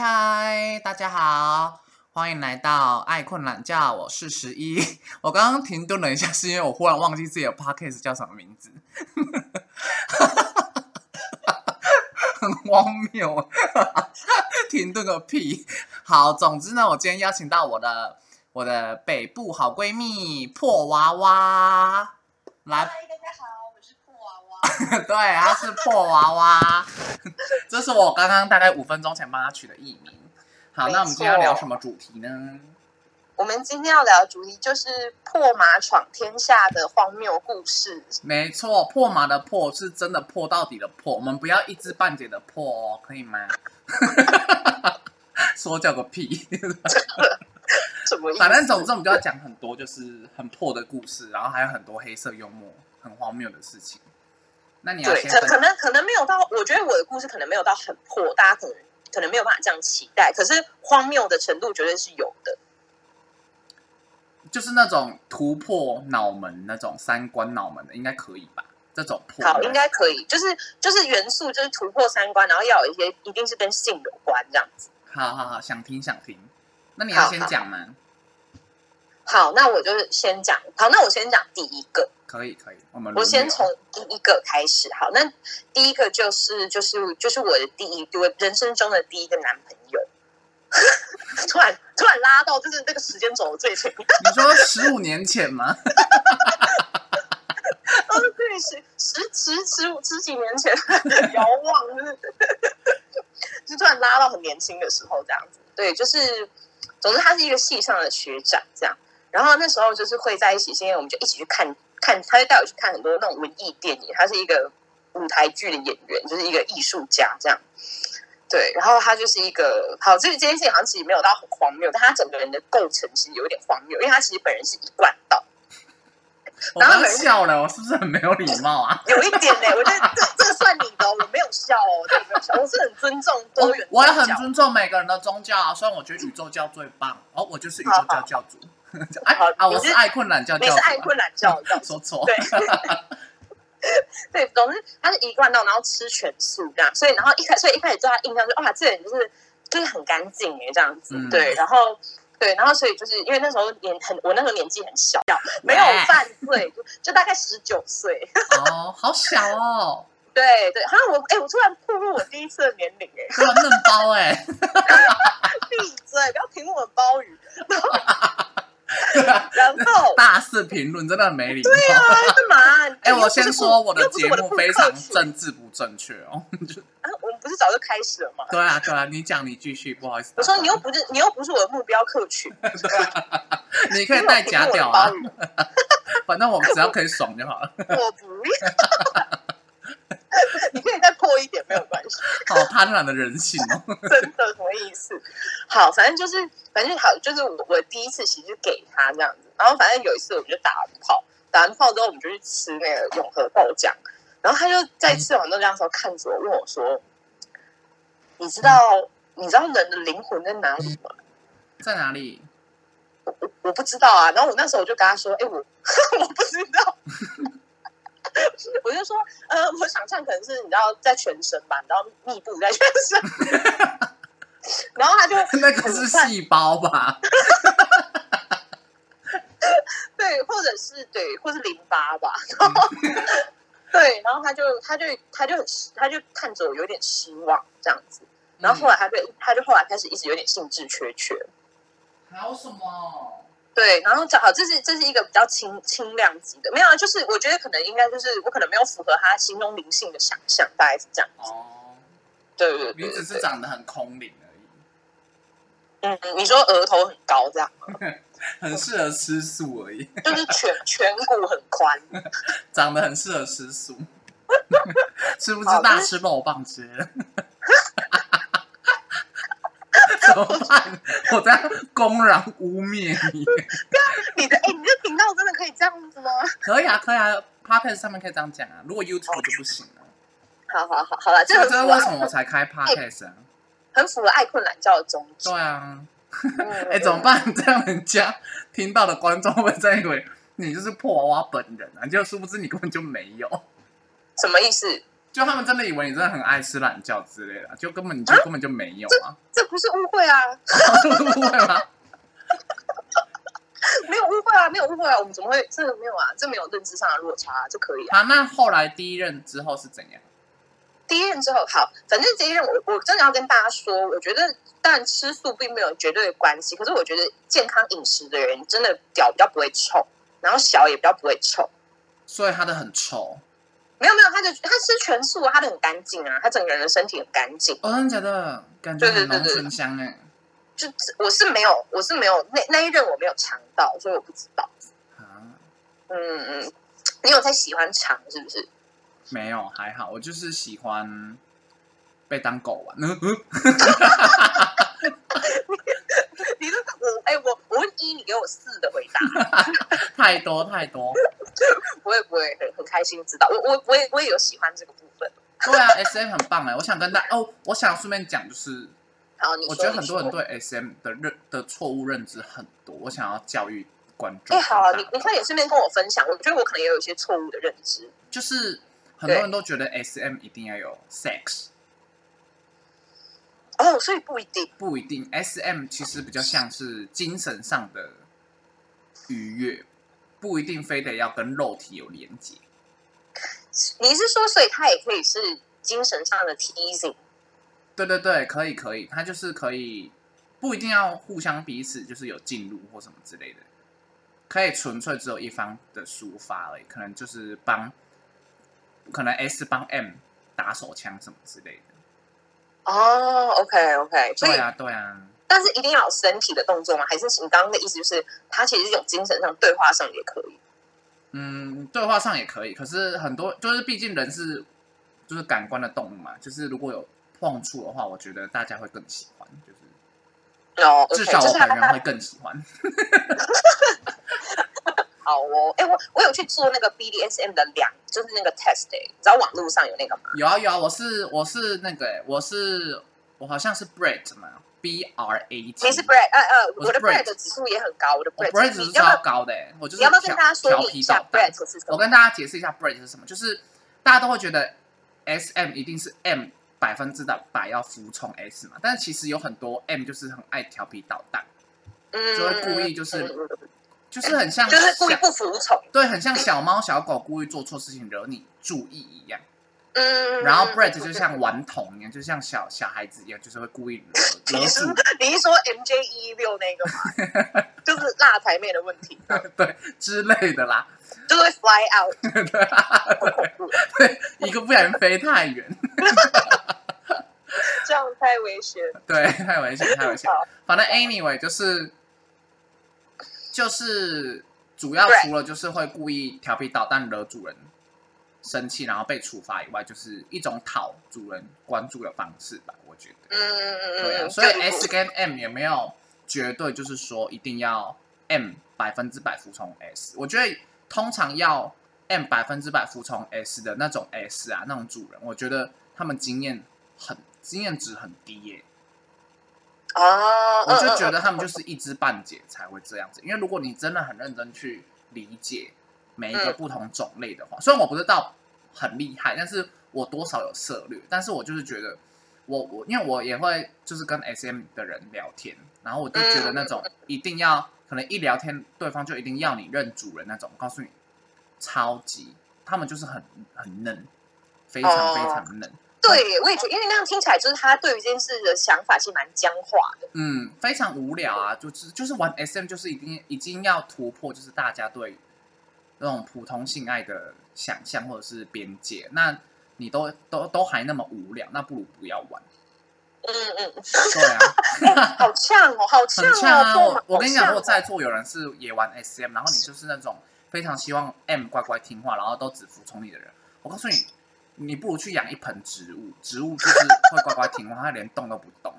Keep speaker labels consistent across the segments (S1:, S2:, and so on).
S1: 嗨，大家好，欢迎来到爱困懒觉，我是十一。我刚刚停顿了一下，是因为我忽然忘记自己的 podcast 叫什么名字，很荒谬，停顿个屁！好，总之呢，我今天邀请到我的我的北部好闺蜜破娃娃来，
S2: 大家好，
S1: 对，她是破娃娃，这是我刚刚大概五分钟前帮他取的艺名。好，那我们今天要聊什么主题呢？
S2: 我们今天要聊的主题就是破马闯天下的荒谬故事。
S1: 没错，破马的破是真的破到底的破，我们不要一知半解的破哦，可以吗？说教个屁！反正总之我们就要讲很多就是很破的故事，然后还有很多黑色幽默、很荒谬的事情。那你要
S2: 对，
S1: 先
S2: 可可能可能没有到，我觉得我的故事可能没有到很破，大家可能可能没有办法这样期待。可是荒谬的程度绝对是有的。
S1: 就是那种突破脑门、那种三观脑门的，应该可以吧？这种破
S2: 好，应该可以，就是就是元素就是突破三观，然后要有一些一定是跟性有关这样子。
S1: 好好好，想听想听。那你要先讲吗？
S2: 好，那我就是先讲，好，那我先讲第一个。
S1: 可以可以，我们
S2: 我先从第一个开始。好，那第一个就是就是就是我的第一我人生中的第一个男朋友。突然突然拉到就是那个时间走的最前面，
S1: 你说十五年前吗？
S2: 哦，对，十十十十五十几年前遥望，就是就突然拉到很年轻的时候这样子。对，就是总之他是一个系上的学长这样。然后那时候就是会在一起，是因为我们就一起去看看，他就带我去看很多那种文艺电影。他是一个舞台剧的演员，就是一个艺术家这样。对，然后他就是一个好，这个这件事情好像其实没有到很荒谬，但他整个人的构成其实有一点荒谬，因为他其实本人是一贯道，
S1: 我笑了，我是不是很没有礼貌啊？
S2: 有一点呢、我觉得这这个算你的哦，我没有笑哦，这个没有笑，我是很尊重多
S1: 我
S2: 元
S1: 我也很尊重每个人的宗教啊，虽然我觉得宇宙教最棒哦，我就是宇宙教教主。啊，我
S2: 是
S1: 是爱困懒教教主啊，
S2: 你是爱困懒教教
S1: 说错。
S2: 对。对，总之他是一贯道，然后吃全素这样，所以然后一开所以一开始对他印象就哇，这个人就是就是很干净哎这样子，
S1: 嗯。
S2: 对，然后对，然后所以就是因为那时候年很我那时候年纪很小，没有犯罪，就就大概十九岁，
S1: 哦，好小哦，
S2: 对对，好像我哎、我突然步入我第一次的年龄哎，
S1: 这个嫩包哎，
S2: 闭嘴，不要评论我包鱼，然后
S1: 大肆评论真的很没礼貌。
S2: 对啊，干嘛？
S1: 哎，我先说我的节目非常政治不正确哦。
S2: 啊，我们不是早就开始了吗？
S1: 对啊，对啊，你讲，你继续，不好意思。
S2: 我说你又不是你又不是我的目标客群，
S1: 你可以带假屌啊反正我们只要可以爽就好了。
S2: 我不要。你可以再破一点，没有关系，
S1: 好贪婪的人性哦。
S2: 真的什么意思？好，反正就是，反正好，就是我我第一次其实给他这样子，然后反正有一次我们就打完炮，打完炮之后我们就去吃那个永和豆浆，然后他就在吃完豆浆的时候看着我，问我说：“你知道你知道人的灵魂在哪里吗？”
S1: 在哪里？
S2: 我我我不知道啊。然后我那时候我就跟他说：“哎、我 我不知道。” 我就说：“呃，我想象可能是你知道在全身吧，你知道密布在全身。”然后他就
S1: 那个是细胞吧？
S2: 对，或者是对，或是淋巴吧。然后对，然后他就他就他就很他就看着我有点失望这样子。然后后来他就他就后来开始一直有点兴致缺缺。
S1: 还有什么？
S2: 对，然后正好这是这是一个比较轻轻量级的，没有啊，就是我觉得可能应该就是我可能没有符合他心中灵性的想象，大概是这样。
S1: 哦，
S2: 对对对
S1: 你只是
S2: 对，
S1: 长得很空灵而已，
S2: 嗯，你说额头很高这样吗，
S1: 很适合吃素而已，
S2: 就是颧颧骨很宽，
S1: 长得很适合吃素。吃不吃大吃肉棒之类的？怎么办？我在公然污蔑你。
S2: 你的哎，你这频道真的可以这样子吗？
S1: 可以啊，可以啊 p o d c a s t 上面可以这样讲啊。如果 YouTube 就不行了。
S2: 好好好，好了，这
S1: 个这是为什么我才开 Podcast 啊？
S2: 很符合爱困懒觉的宗旨。
S1: 对啊，
S2: 嗯
S1: 哎、怎么？办？这样人家听到的观众会不会真以为你就是破娃娃本人啊？就殊不知你根本就没有。
S2: 什么意思？
S1: 就他们真的以为你真的很爱吃懒觉之类的，就根本你就根本就没有啊，
S2: 这不是误会啊，
S1: 误会吗？
S2: 没有误会啊，没有误会啊，我们怎么会这个没有啊？这没有认知上的落差、啊，这可以啊。
S1: 好，那后来第一任之后是怎样？
S2: 第一任之后，好，反正第一任我我真的要跟大家说，我觉得但吃素并没有绝对的关系，可是我觉得健康饮食的人真的屌比较不会臭，然后小也比较不会臭。
S1: 所以他的很臭，
S2: 没有没有，他的他吃全素，他的很干净啊，他整个人的身体很干净。
S1: 哦，真的假的？感觉很浓
S2: 对对
S1: 醇香哎。
S2: 就我是没有，我是没有那那一任我没有尝到，所以我不知道。
S1: 啊，
S2: 嗯嗯，你有在喜欢尝是不是？
S1: 没有，还好，我就是喜欢被当狗玩。嗯
S2: 你的我哎、我我问一，你给我四的回答，
S1: 太多太多。
S2: 不会不会很很开心知道，我我我也我也有喜欢这个部分。
S1: 对啊，S M 很棒哎，我想跟大哦，我想顺便讲就是。
S2: 好，你
S1: 我觉得很多人对 S M 的认的错误认知很多，我想要教育观众。
S2: 哎、好你你快点顺便跟我分享，我觉得我可能也有一些错误的认知。
S1: 就是很多人都觉得 S M 一定要有 sex，
S2: 哦，所以不一定。
S1: 不一定。S M 其实比较像是精神上的愉悦，不一定非得要跟肉体有连接。
S2: 你是说，所以它也可以是精神上的 teasing？
S1: 对对对，可以可以，它就是可以，不一定要互相彼此就是有进入或什么之类的，可以纯粹只有一方的抒发而已，可能就是帮，可能 S 帮 M 打手枪什么之类的。
S2: 哦，OK OK，所以、
S1: 对啊，对啊，
S2: 但是一定要有身体的动作吗？还是你刚刚的意思就是，他其实是一种精神上、对话上也可以？
S1: 嗯，对话上也可以，可是很多就是毕竟人是就是感官的动物嘛，就是如果有碰触的话，我觉得大家会更喜欢，就是
S2: 哦，
S1: 至少我本人会更喜欢。
S2: 好哦。哎，我我有去做那个 BDSM 的两，就是那个 test，哎，你知道网络上有那个吗？
S1: 有啊有啊，我是我是那个、欸，我是我好像是 Brett 嘛，B R A T。
S2: 你是 Brad，呃呃，
S1: 我
S2: 我的的指数也很高，我的要不要
S1: 超高的、欸，我就是
S2: 你要不要跟大家说
S1: 调
S2: 明一下
S1: 皮捣蛋
S2: Brad 是什么？
S1: 我跟大家解释一下 Brett 是什么，就是大家都会觉得 S M 一定是 M 百分之的百要服从 S 嘛，但是其实有很多 M 就是很爱调皮捣蛋，
S2: 嗯
S1: 就会故意就是就是很像
S2: 就是故意不服从，
S1: 对，很像小猫小狗故意做错事情惹你注意一样。
S2: 嗯。
S1: 然后
S2: 嗯
S1: Brett 就像顽童一样，就像小小孩子一样，就是会故意惹
S2: 你是
S1: 惹主
S2: 你是说 MJ 一六那个吗？就是辣台妹的问题，
S1: 对之类的啦。
S2: 就是会 fly out，
S1: 对一个不小心飞太远，
S2: 这样太危险。
S1: 对，太危险，太危险。反正 anyway 就是就是主要除了就是会故意调皮捣蛋惹主人生气，然后被处罚以外，就是一种讨主人关注的方式吧，我觉得。
S2: 嗯嗯嗯
S1: 对啊，
S2: 嗯，
S1: 所以 S 跟 M 也没有绝对就是说一定要 M 百分之百服从 S。我觉得通常要 M 百分之百服从 S 的那种 S 啊，那种主人，我觉得他们经验很经验值很低耶、
S2: 哦，
S1: 我就觉得
S2: 嗯
S1: 他们就是一知半解才会这样子。因为如果你真的很认真去理解每一个
S2: 嗯
S1: 不同种类的话，虽然我不知道很厉害，但是我多少有涉略。但是我就是觉得，我我因为我也会就是跟 SM 的人聊天，然后我就觉得那种一定要可能一聊天对方就一定要你认主人那种，我告诉你超级他们就是很很嫩，非常
S2: 哦
S1: 非常嫩。
S2: 对，我也觉得，因为那样听起来就是他对于这件事的想法其实蛮僵化的。
S1: 嗯，非常无聊啊，就是就是玩 SM 就是一定已经要突破，就是大家对那种普通性爱的想象或者是边界，那你都都都还那么无聊，那不如不要玩。
S2: 嗯嗯，
S1: 对啊，
S2: 好呛哦，好呛哦！
S1: 很呛啊！我我跟你讲，如果在座有人是也玩 SM，然后你就是那种非常希望 M 乖乖听话，然后都只服从你的人，我告诉你，你不如去养一盆植物，植物就是会乖乖听话，它连动都不动。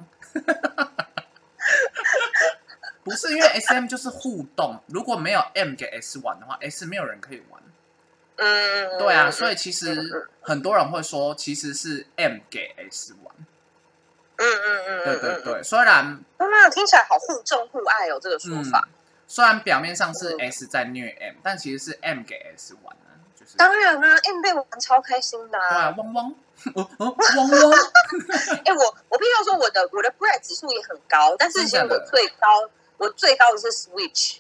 S1: 不是因为 S M 就是互动，如果没有 M 给 S 玩的话，S 没有人可以玩。
S2: 嗯，
S1: 对啊，
S2: 嗯
S1: 所以其实很多人会说，其实是 M 给 S 玩。
S2: 嗯嗯嗯，
S1: 对对对，虽然
S2: 啊，听起来好互重互爱哦，这个说
S1: 嗯
S2: 法。，
S1: 虽然表面上是
S2: 嗯
S1: S 在虐 M，但其实是 M 给 S 玩啊，
S2: 当然啦、m 被玩超开心的。
S1: 汪汪，哦哦，汪汪，
S2: 哎、我我必须要说，我的我的 Bread 指数也很高，但是其实我最高我最高的是 Switch，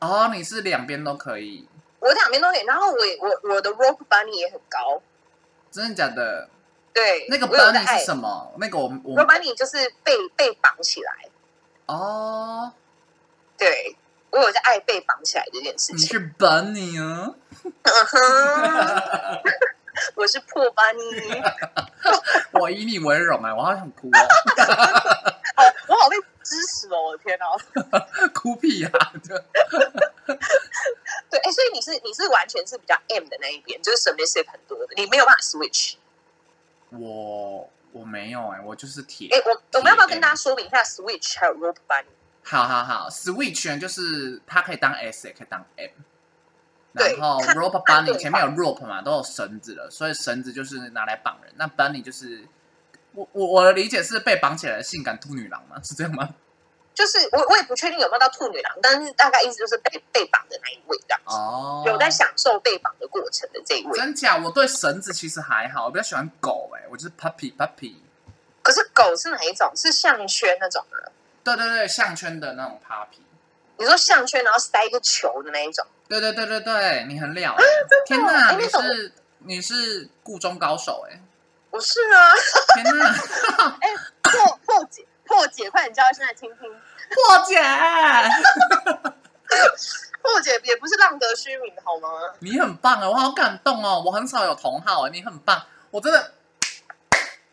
S1: 哦，你是两边都可以，
S2: 我两边都可以。然后我我我的 Rock Bunny 也很高，
S1: 真的假的？
S2: 对，
S1: 那个 bunny 是什么？那个我我
S2: Rock Bunny 就是被被绑起来，
S1: 哦，
S2: 对我有在爱被绑起来这件事情。
S1: 你是 bunny 啊？
S2: 我是破 Bunny，
S1: 我以你为荣哎，我好想哭哦，
S2: 哦，我好被支持哦，我的天哪！
S1: 哭屁呀！
S2: 对，哎，所以你是你是完全是比较 M 的那一边，就是 submissive 很多的，你没有办法 switch。
S1: 我我没有哎，我就是铁。
S2: 哎，我我们要不要跟大
S1: 家？
S2: 家说明一下 switch 还有 rope bunny？
S1: 好好好，switch 呢就是它可以当 S 也可以当 M。
S2: 对
S1: 然后 rope bunny 前面有 rope 嘛，都有绳子了，所以绳子就是拿来绑人。那 bunny 就是我我我的理解是被绑起来的性感兔女郎吗？是这样吗？
S2: 就是我我也不确定有没有到兔女郎，但是大概意思就是被被绑的那一位这样子，
S1: 哦，
S2: 有在享受被绑的过程的这一位。
S1: 真假？我对绳子其实还好，我比较喜欢狗哎、我就是 puppy puppy。
S2: 可是狗是哪一种？是项圈那种的？
S1: 对对对，项圈的那种 puppy。
S2: 你说项圈，然后塞一个球的那一种？
S1: 对对对对对，你很了、欸。天哪，你是你是故中高手哎、
S2: 不是啊，
S1: 天哪，
S2: 破破解破解，快点叫一声来听听。
S1: 破解，
S2: 破解也不是浪得虚名的好吗？
S1: 你很棒啊，我好感动哦，我很少有同好哎、你很棒，我真的。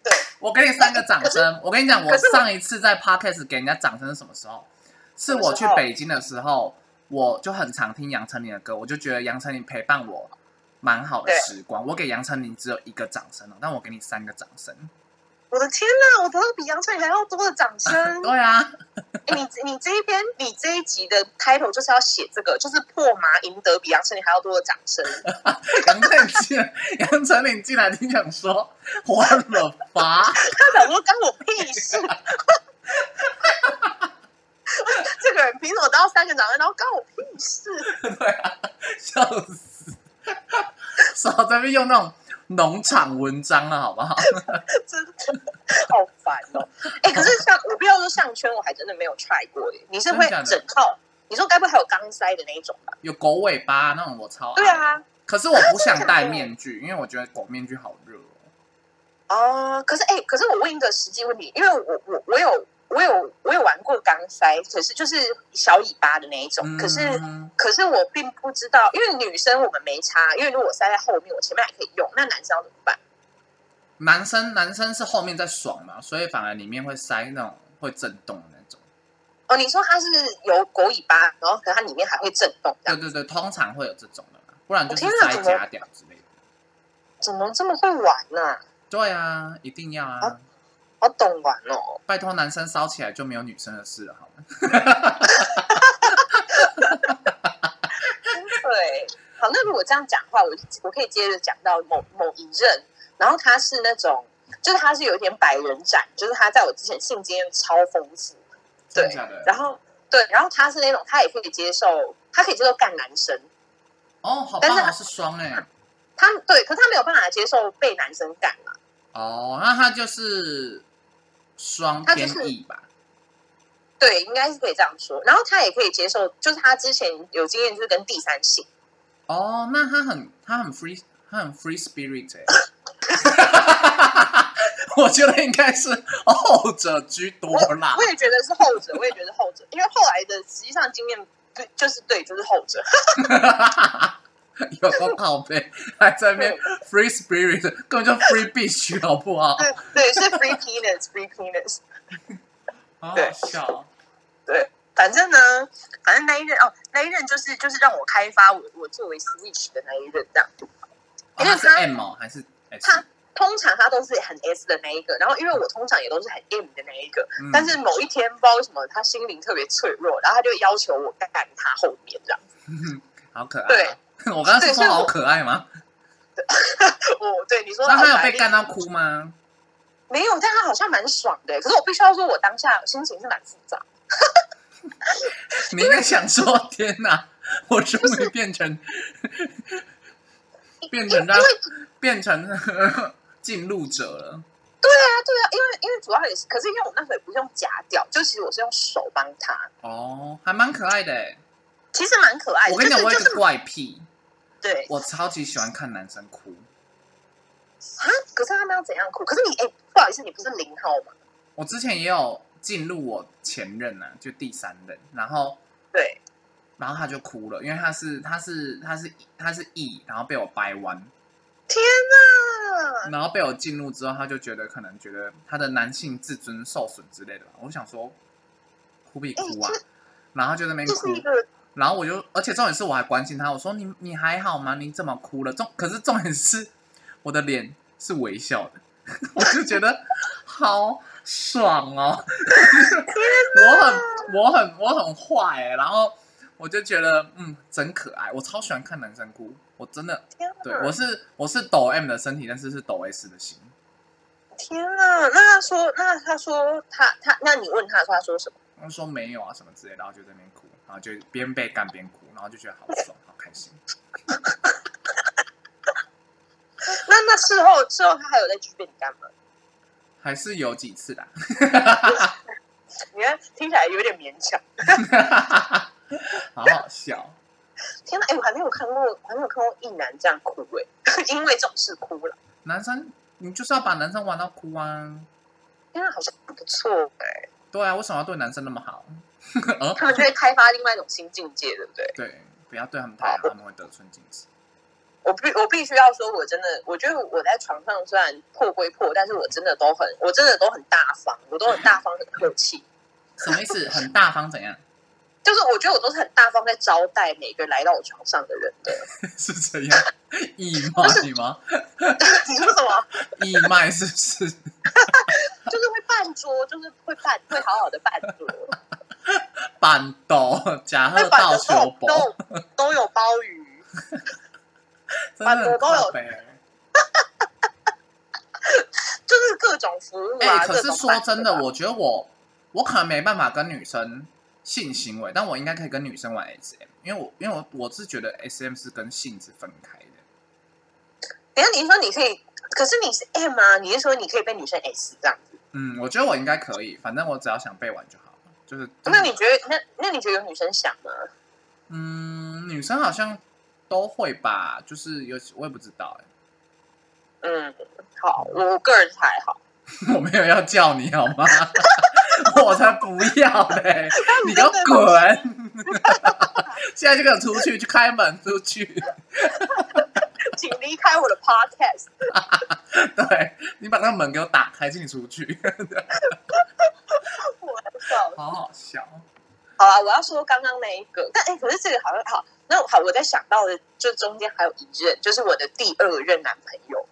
S2: 对，
S1: 我给你三个掌声。我跟你讲，我上一次在 podcast 给人家掌声是什么时候？是我去北京的时候，我就很常听杨丞琳的歌，我就觉得杨丞琳陪伴我蛮好的
S2: 对
S1: 时光。我给杨丞琳只有一个掌声哦，但我给你三个掌声。
S2: 我的天哪，我得到比杨丞琳还要多的掌声！
S1: 对啊，
S2: 哎，你你这一篇你这一集的 title 就是要写这个，就是破麻赢得比杨丞琳还要多的掌声。
S1: 杨丞琳杨丞琳竟然听讲说我了吧？
S2: 他想说干我屁事。这个人凭什么当到三个掌声，然后关我屁事？
S1: 对啊，笑死！少在那边用那种农场文章了，好不好？
S2: 真的好烦哦！哎、可是像我不要说项圈，我还真的没有 try 过耶。你是会整套？你说该不会还有钢塞的那一种吧？
S1: 有狗尾巴那种，我超爱。
S2: 对，啊，
S1: 可是我不想戴面具，因为我觉得狗面具好热哦。
S2: 哦，可是哎、可是我问一个实际问题，因为我我我有我有我有玩过钢塞，可是就是小尾巴的那一种，可是。
S1: 嗯
S2: 可是我并不知道，因为女生我们没插，因为如果塞在后面，我前面还可以用，那男生要怎么办？
S1: 男生男生是后面在爽嘛，所以反而里面会塞那种会震动的那种。
S2: 哦，你说它是有狗尾巴，然后可它里面还会震动，
S1: 对对对，通常会有这种的啦，不然就是塞
S2: 我天哪怎么
S1: 假屌之类的。
S2: 怎么这么会玩呢、
S1: 对啊，一定要啊！
S2: 啊好懂玩哦。
S1: 拜托，男生烧起来就没有女生的事了，好吗？
S2: 对，好，那如果这样讲话，我我可以接着讲到某某一任，然后他是那种，就是他是有一点百人斩，就是他在我之前性经验超丰富，对？然后对，然后他是那种他也可以接受，他可以接受干男生，
S1: 哦，好
S2: 但是
S1: 棒哦，是双哎、
S2: 他对，可是他没有办法接受被男生干嘛。
S1: 哦，那他就是双
S2: 他就是
S1: 偏异吧？
S2: 对，应该是可以这样说。然后他也可以接受，就是他之前有经验，就是跟第三性。
S1: 哦，那他很他很 free，他很 free spirit 哎、我觉得应该是后者居多啦
S2: 我。也觉得是后者，我也觉得是后者，因为后来的实际上经验对，就是对，就是后者。
S1: 有个宝贝还在那边 free spirit，根本就 free beach 好不好？
S2: 对对，是 free penis，free penis。
S1: 好好
S2: 对
S1: 笑哦。
S2: 对，反正呢，反正那一任哦，那一任就是就是让我开发我我作为 switch 的那一任这样。
S1: 哦他是
S2: 因为他
S1: M 哦还是 S？
S2: 他通常他都是很 S 的那一个，然后因为我通常也都是很 M 的那一个，
S1: 嗯
S2: 但是某一天不知道为什么他心灵特别脆弱，然后他就要求我干他后面这样。
S1: 好可爱、
S2: 对，
S1: 我刚刚是说好可爱吗？
S2: 我 对你说，
S1: 那他有被干到哭吗？
S2: 没有？但他好像蛮爽的。可是我必须要说，我当下心情是蛮复杂。
S1: 你应该想说，天哪，我终于变成变成他
S2: 因为
S1: 变成进入者了。
S2: 对啊对啊，因为因为主要也是，可是因为我那时候也不是用夹掉，就其实我是用手帮他，
S1: 哦，还蛮可爱的哎。
S2: 其实蛮可爱的。
S1: 我跟你讲，我有一个怪癖，
S2: 对
S1: 我超级喜欢看男生哭。
S2: 啊，可是他们要怎样哭？可是你哎，不好意思，你不是零号吗？
S1: 我之前也有进入我前任啊，就第三任，然后
S2: 对，
S1: 然后他就哭了，因为他是他是他是他是 E，然后被我掰弯，
S2: 天哪！
S1: 然后被我进入之后，他就觉得可能觉得他的男性自尊受损之类的吧。我想说，哭必哭啊
S2: 哎，
S1: 然后就在那边哭
S2: 这是，一个
S1: 然后我就，而且重点是我还关心他，我说你你还好吗？你怎么哭了？重可是重点是我的脸是微笑的，我就觉得好爽哦！我很我很我很坏哎，然后我就觉得嗯真可爱，我超喜欢看男生哭，我真的
S2: 天！
S1: 对我是我是抖 M 的身体，但是是抖 S 的心。
S2: 天哪！那他说，那他说他他，那你问他说他说什么？
S1: 他说没有啊什么之类的，然后就在那边哭，然后就边被干边哭，然后就觉得好爽，好开心。
S2: 那那事后事后他还有再继续被你干吗？
S1: 还是有几次的，
S2: 你看听起来有点勉强。
S1: 好好笑。
S2: 天哪！哎，我还没有看过，我还没有看过一男这样哭哎，因为这种事哭了。
S1: 男生，你就是要把男生玩到哭啊！
S2: 天哪，好像不错哎，
S1: 对啊，为什么要对男生那么好？呃，
S2: 他们就会开发另外一种新境界，对不对？
S1: 对，不要对他们太好，他们会得寸进尺。
S2: 我必我必须要说，我真的，我觉得我在床上虽然破归破，但是我真的都很，我真的都很大方，我都很大方，很客气。
S1: 什么意思？很大方怎样？
S2: 就是我觉得我都是很大方在招待每个来到我床上的人的。
S1: 是这样？义卖吗？
S2: 你说什么？
S1: 义卖是不是？
S2: 就是会办桌，就是会办，会好好的办桌，
S1: 板豆假贺
S2: 会办的
S1: 到处
S2: 都
S1: 补，
S2: 都都有鲍鱼，板豆都有 就是各种服务
S1: 哎、
S2: 啊。
S1: 可是说真的，我觉得我我可能没办法跟女生性行为，但我应该可以跟女生玩 SM，因为我因为我我是觉得 SM 是跟性是分开的。
S2: 等下你说你可以，可是你是 M 啊，你是说你可以被女生 S 这样子？
S1: 嗯，我觉得我应该可以，反正我只要想被玩就好了。就是，
S2: 那你觉得那那你觉得有女生想吗？
S1: 嗯，女生好像都会吧，就是有我也不知道哎、
S2: 嗯，好，我个人还好。
S1: 我没有要叫你好吗？我才不要嘞！你给我滚！现在就给我出去，去开门出去。
S2: 请离开我的 podcast。
S1: 对你把那个门给我打开，请你出去。好好笑。
S2: 好啊，我要说刚刚那一个，但哎、可是这个好像好，那好，我在想到的，就中间还有一任，就是我的第二任男朋友。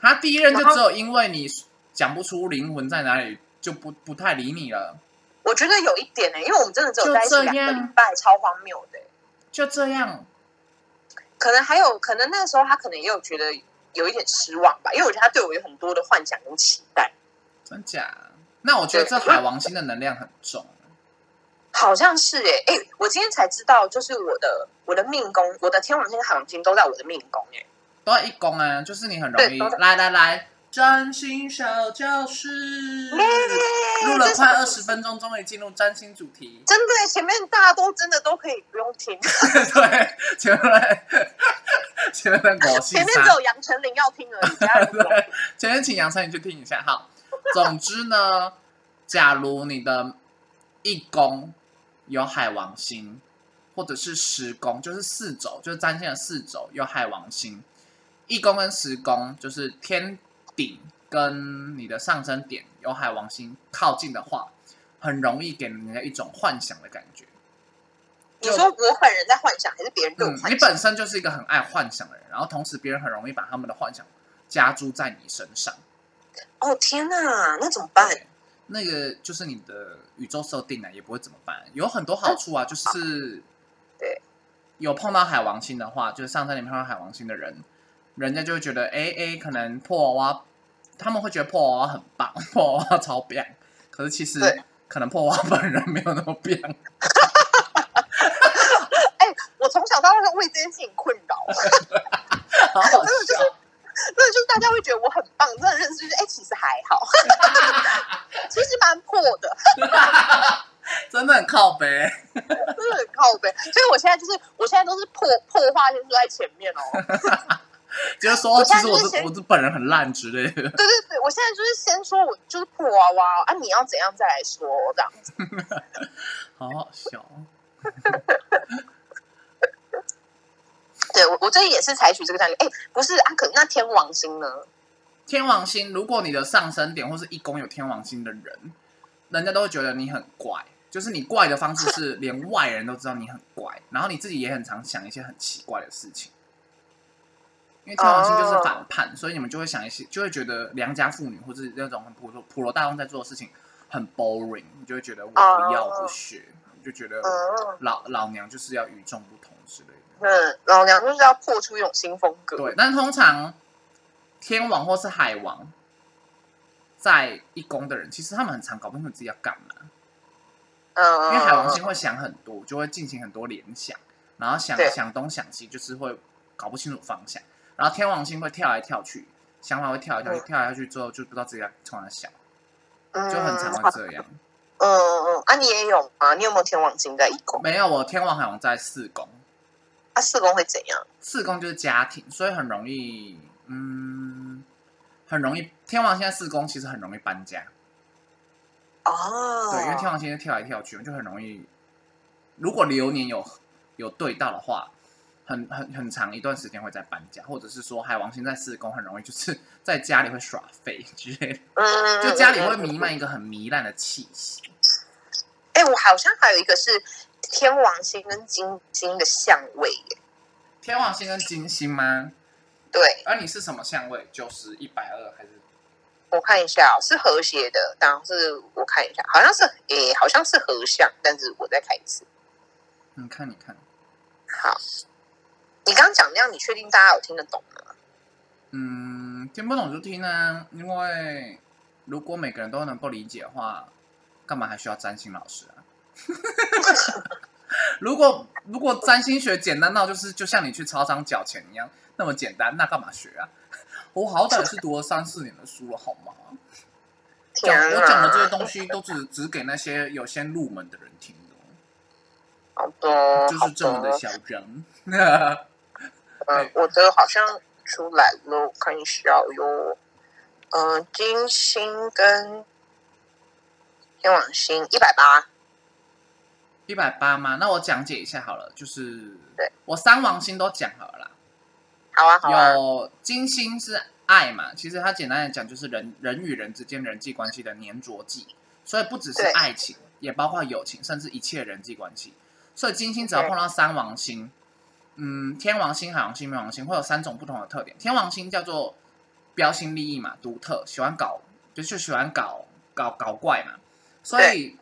S1: 他第一任就只有因为你讲不出灵魂在哪里，就不不太理你了。
S2: 我觉得有一点呢、因为我们真的只有在一起两个礼拜，超荒谬的、
S1: 就这样，
S2: 可能还有，可能那个时候他可能也有觉得有一点失望吧，因为我觉得他对我有很多的幻想跟期待，
S1: 真假？那我觉得这海王星的能量很重。
S2: 好像是哎、哎、我今天才知道，就是我的我的命宫，我的天王星、海王星都在我的命宫哎、
S1: 都在一宫啊，就是你很容易来来来，占星小教室，录
S2: 录
S1: 了快二十分钟，终于进入占星主题。
S2: 真的欸前面大家都真的都可以不用听，
S1: 对，前面前面
S2: 前面只有杨丞琳要听而已，
S1: 前面请杨丞琳去听一下。好，总之呢，假如你的一宫有海王星，或者是十宫，就是四轴，就是占星的四轴有海王星，一宫跟十宫就是天顶跟你的上升点有海王星靠近的话，很容易给人家一种幻想的感觉。
S2: 你说我本人在幻想，还是别人对我
S1: 嗯，
S2: 幻想？
S1: 你本身就是一个很爱幻想的人，然后同时别人很容易把他们的幻想加诸在你身上。
S2: 哦天哪，那怎么办？
S1: 那个就是你的宇宙设定呢，也不会怎么办。有很多好处啊，就是
S2: 对，
S1: 有碰到海王星的话，就是上山里面碰到海王星的人，人家就会觉得，哎哎，可能破娃娃，他们会觉得破娃娃很棒，破娃娃超棒。可是其实可能破娃娃本人没有那么棒。
S2: 哎、我从小到大都为这件事情困扰。
S1: 好好笑。
S2: 真 的就是大家会觉得我很棒，真的认识就是哎、其实还好，其实蛮破的，
S1: 真的很靠背。
S2: 真的很靠背。所以我现在就是我现在都是破破话先说在前面哦。
S1: 就是说，
S2: 我
S1: 其实我
S2: 是
S1: 我是本人很烂之类的。
S2: 对对对，我现在就是先说我就是破娃娃啊，你要怎样再来说这样子。
S1: 好好笑。
S2: 对我我这也是采取这个战略。哎，不是啊，可那天王星呢？
S1: 天王星，如果你的上升点或是一宫有天王星的人，人家都会觉得你很怪。就是你怪的方式是 连外人都知道你很怪，然后你自己也很常想一些很奇怪的事情。因为天王星就是反叛所以你们就会想一些，就会觉得良家妇女或者那种很普罗普罗大众在做的事情很 boring，你就会觉得我不要不学，你就觉得
S2: 嗯
S1: 老老娘就是要与众不同之类
S2: 老娘就是要破出一种新风格。
S1: 对，但通常天王或是海王在一宫的人，其实他们很常搞不清楚自己要干嘛，
S2: 嗯，
S1: 因为海王星会想很多，就会进行很多联想，然后想想东想西，就是会搞不清楚方向。然后天王星会跳来跳去，想法会跳来跳去，
S2: 嗯
S1: 跳来跳去之后就不知道自己要从哪想，
S2: 嗯
S1: 就很常会这样。
S2: 嗯嗯嗯，啊，你也有吗？你有没有天王星在一宫？
S1: 没有，我天王海王在四宫，
S2: 啊，四宫会怎样？
S1: 四宫就是家庭，所以很容易，嗯，很容易。天王现在四宫其实很容易搬家，
S2: 哦，
S1: 对，因为天王星在跳来跳去，就很容易。如果流年有有对到的话，很很很长一段时间会在搬家，或者是说海王星在四宫，很容易就是在家里会耍废之类的，
S2: 嗯，
S1: 就家里会
S2: 嗯
S1: 弥。漫一个很糜烂的气息。
S2: 哎、我好像还有一个是天王星跟金星的相位耶。
S1: 天王星跟金星吗？
S2: 对，
S1: 而你是什么相位？九十、一百二还是？
S2: 我看一下哦、是和谐的，当然是我看一下，好像是诶、好像是合相，但是我再看一次。
S1: 你看，你看，
S2: 好，你刚刚讲那样，你确定大家有听得懂吗？
S1: 嗯，听不懂就听啊，因为如果每个人都能够理解的话，干嘛还需要占星老师啊？如果如果占星学简单到就是就像你去超商缴钱一样那么简单，那干嘛学啊？我好歹也是读了三四年的书了，好吗？讲我讲的这些
S2: 哪！
S1: 东西都只只给那些有先入门的人听的
S2: 好的，
S1: 哦，就是这么的嚣张。
S2: 嗯，我的好像出来了，我看一下哟。嗯，金星跟天王星一百八，
S1: 一百八吗？那我讲解一下好了，就是
S2: 对
S1: 我三王星都讲好了啦。
S2: 好啊，好啊。
S1: 有金星是爱嘛，其实它简单的讲就是人人与人之间人际关系的粘着剂，所以不只是爱情，也包括友情，甚至一切人际关系。所以金星只要碰到三王星，嗯，天王星、海王星、冥王星会有三种不同的特点。天王星叫做标新立异嘛，独特，喜欢搞，就是喜欢搞搞搞怪嘛。所以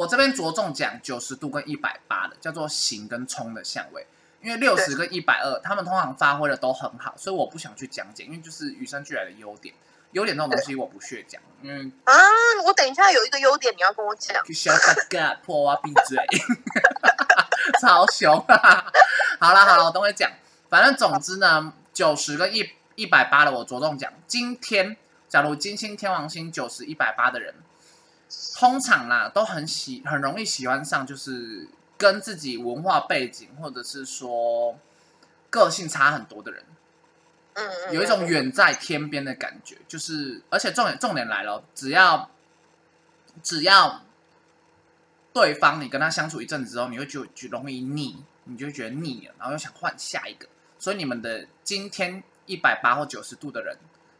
S1: 我这边着重讲九十度跟一百八的，叫做行跟冲的相位。因为六十跟一百二，他们通常发挥的都很好，所以我不想去讲解，因为就是与生俱来的优点。优点这种东西我不屑讲，因为
S2: 啊，我等一下有一个优点你要跟我讲。
S1: 去 shut the god 破蛙闭嘴，超凶啊！好了好了，我等会讲。反正总之呢，九十跟一一百八的我着重讲。今天假如金星、天王星九十、一百八的人，通常啦都很喜很容易喜欢上，就是跟自己文化背景或者是说个性差很多的人。
S2: 嗯嗯，
S1: 有一种远在天边的感觉，就是而且重点重点来了，只要只要对方你跟他相处一阵子之后，你会觉觉容易腻，你就觉得腻了，然后又想换下一个，所以你们的今天一百八或九十度的人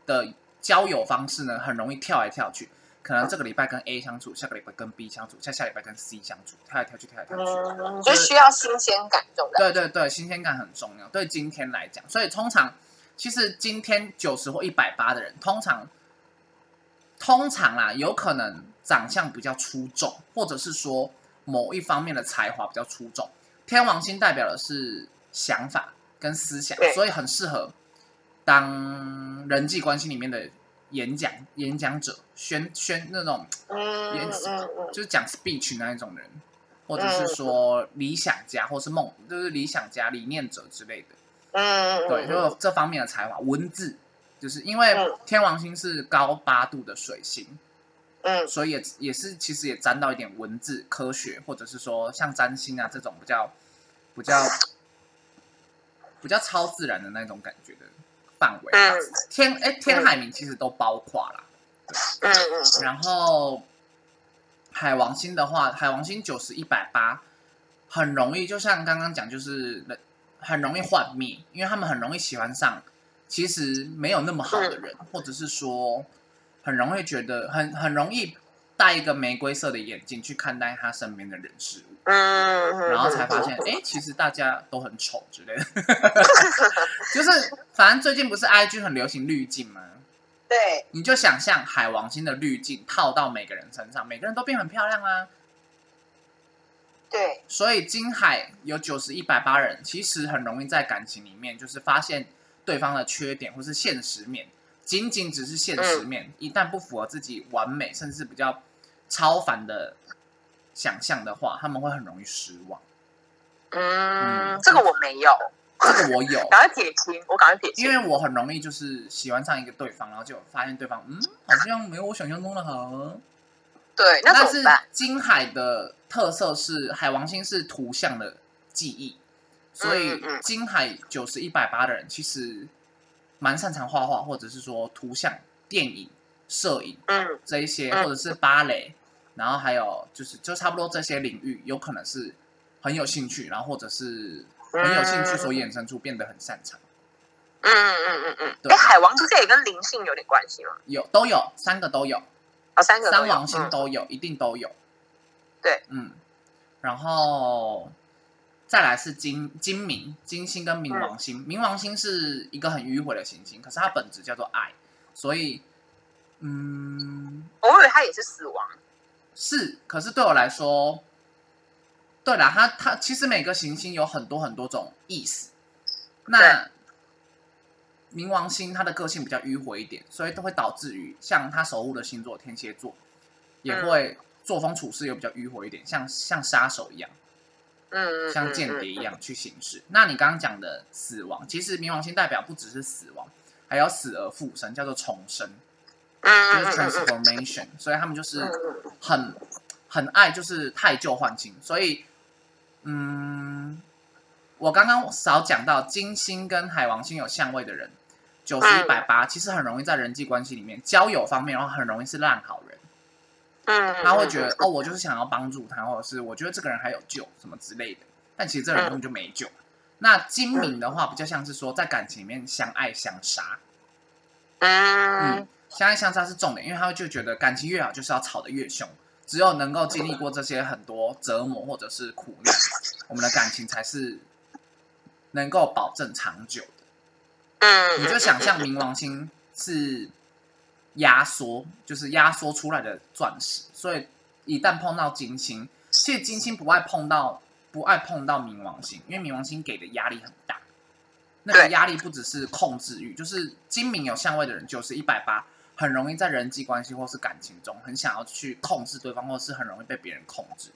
S1: 的交友方式呢，很容易跳来跳去，可能这个礼拜跟 A 相处，下个礼拜跟 B 相处，下下礼拜跟 C 相处，跳来跳去，跳来跳去。
S2: 嗯，就需要新鲜感重要。
S1: 对对对，新鲜感很重要。对今天来讲，所以通常其实今天九十或一百八的人，通常通常啦，有可能长相比较出众，或者是说某一方面的才华比较出众。天王星代表的是想法跟思想，所以很适合当人际关系里面的演讲演讲者，宣宣那种
S2: 嗯
S1: 就是讲 speech 那一种人，或者是说理想家，或是梦，就是理想家、理念者之类的。
S2: 嗯，
S1: 对，就有这方面的才华。文字就是因为
S2: 嗯。
S1: 天王星是高八度的水星，
S2: 嗯。
S1: 所以也也是其实也沾到一点文字科学，或者是说像占星啊这种比较比较比较超自然的那种感觉的范围。
S2: 嗯
S1: 天哎天海明其实都包括啦。
S2: 嗯嗯
S1: 然后海王星的话，海王星九十一百八，很容易，就像刚刚讲，就是很容易幻灭，因为他们很容易喜欢上其实没有那么好的人，或者是说很容易觉得很很容易戴一个玫瑰色的眼镜去看待他身边的人事物，
S2: 嗯，
S1: 然后才发现，哎，其实大家都很丑之类的。就是反正最近不是 IG 很流行滤镜吗？
S2: 对，
S1: 你就想象海王星的滤镜套到每个人身上，每个人都变很漂亮啊。
S2: 对，
S1: 所以金海有九十一百八人，其实很容易在感情里面就是发现对方的缺点或是现实面，仅仅只是现实面，一旦不符合自己完美甚至比较超凡的想象的话，他们会很容易失望。
S2: 嗯
S1: 嗯，
S2: 这个我没有，
S1: 这个我有，
S2: 赶快撇清，我赶快撇清，
S1: 因为我很容易就是喜欢上一个对方，然后就发现对方嗯好像没有我想象中的好。
S2: 对，那
S1: 但是？金海的特色是海王星是图像的记忆，所以金海九十一百八的人其实蛮擅长画画，或者是说图像、电影、摄影
S2: 嗯
S1: 这一些，
S2: 嗯
S1: 或者是芭蕾，然后还有就是就差不多这些领域，有可能是很有兴趣，然后或者是很有兴趣所衍生出变得很擅长，
S2: 嗯嗯嗯嗯，
S1: 对
S2: 哎，海王星这也跟灵性有点关系吗？
S1: 有都有三个都有。
S2: 哦，三个
S1: 三王星
S2: 嗯
S1: 都有，一定都有。
S2: 对，
S1: 嗯，然后再来是金金明，金星跟冥王星。冥王星是一个很迂回的行星，可是它本质叫做爱，所以嗯
S2: 我以为它也是死亡。
S1: 是，可是对我来说，对啦，它它其实每个行星有很多很多种意思。那冥王星它的个性比较迂回一点，所以都会导致于像他守护的星座天蝎座，也
S2: 嗯
S1: 会作风处事又比较迂回一点，像像杀手一样，
S2: 嗯，嗯
S1: 像间谍一。样去行事。那你刚刚讲的死亡，其实冥王星代表不只是死亡，还有死而复生，叫做重生，
S2: 嗯
S1: 就是 transformation。所以他们就是很很爱就是太旧换新，所以嗯，我刚刚少讲到金星跟海王星有相位的人，九十一百八，其实很容易在人际关系里面交友方面，然后很容易是烂好人。
S2: 嗯，
S1: 他会觉得哦，我就是想要帮助他，或者是我觉得这个人还有救什么之类的，但其实这个人根本就没救。那精明的话，比较像是说在感情里面相爱相杀，
S2: 嗯。
S1: 嗯，相爱相杀是重点，因为他会就觉得感情越好就是要吵得越凶，只有能够经历过这些很多折磨或者是苦难，我们的感情才是能够保证长久的。
S2: 嗯，
S1: 你就想象冥王星是压缩，就是压缩出来的钻石，所以一旦碰到金星，其实金星不爱碰到不爱碰到冥王星，因为冥王星给的压力很大。那个压力不只是控制欲，就是精明有相位的人，就是一百八，很容易在人际关系或是感情中，很想要去控制对方，或是很容易被别人控制，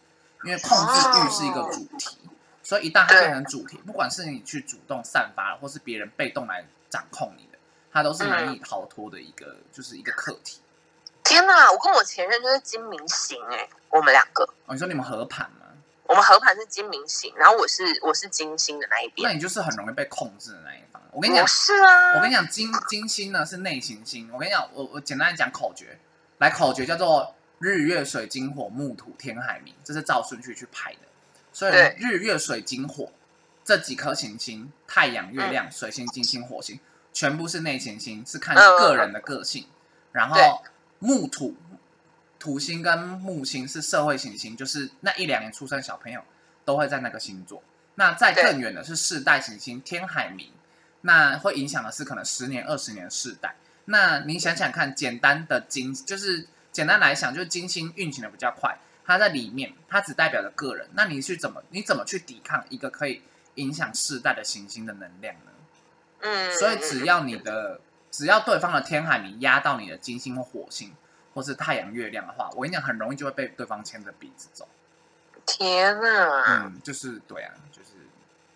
S1: 因为控制欲是一个主题。所以一旦它变成主题，不管是你去主动散发了，或是别人被动来掌控你的，它都是难以逃脱的一个，就是一个课题。
S2: 天哪！我跟我前任就是金明星哎，我们两个，
S1: 哦，你说你们合盘吗？
S2: 我们合盘是金明星，然后我是我是金星的那一边那。
S1: 你就是很容易被控制的那一方。我跟你讲
S2: 不，是啊，
S1: 我跟你讲，金金星呢是内行星。我跟你讲，我我简单地讲口诀，来口诀叫做日月水金火木土天海冥，这是照顺序去排的。所以日月水金火这几颗行星，太阳、月
S2: 嗯
S1: 亮、水星、金星、火星，全部是内行星，是看
S2: 嗯
S1: 个人的个性。然后木土土星跟木星是社会行星，就是那一两年出生的小朋友都会在那个星座。那再更远的是世代行星天海冥，那会影响的是可能十年、二十年的世代。那你想想看，简单的金就是简单来想，就是金星运行的比较快，它在里面，它只代表着个人。那你去怎么你怎么去抵抗一个可以影响世代的行星的能量呢？
S2: 嗯，
S1: 所以只要你的只要对方的天海冥压到你的金星或火星，或是太阳、月亮的话，我跟你讲，很容易就会被对方牵着鼻子走。
S2: 天哪，
S1: 嗯，就是对啊，就是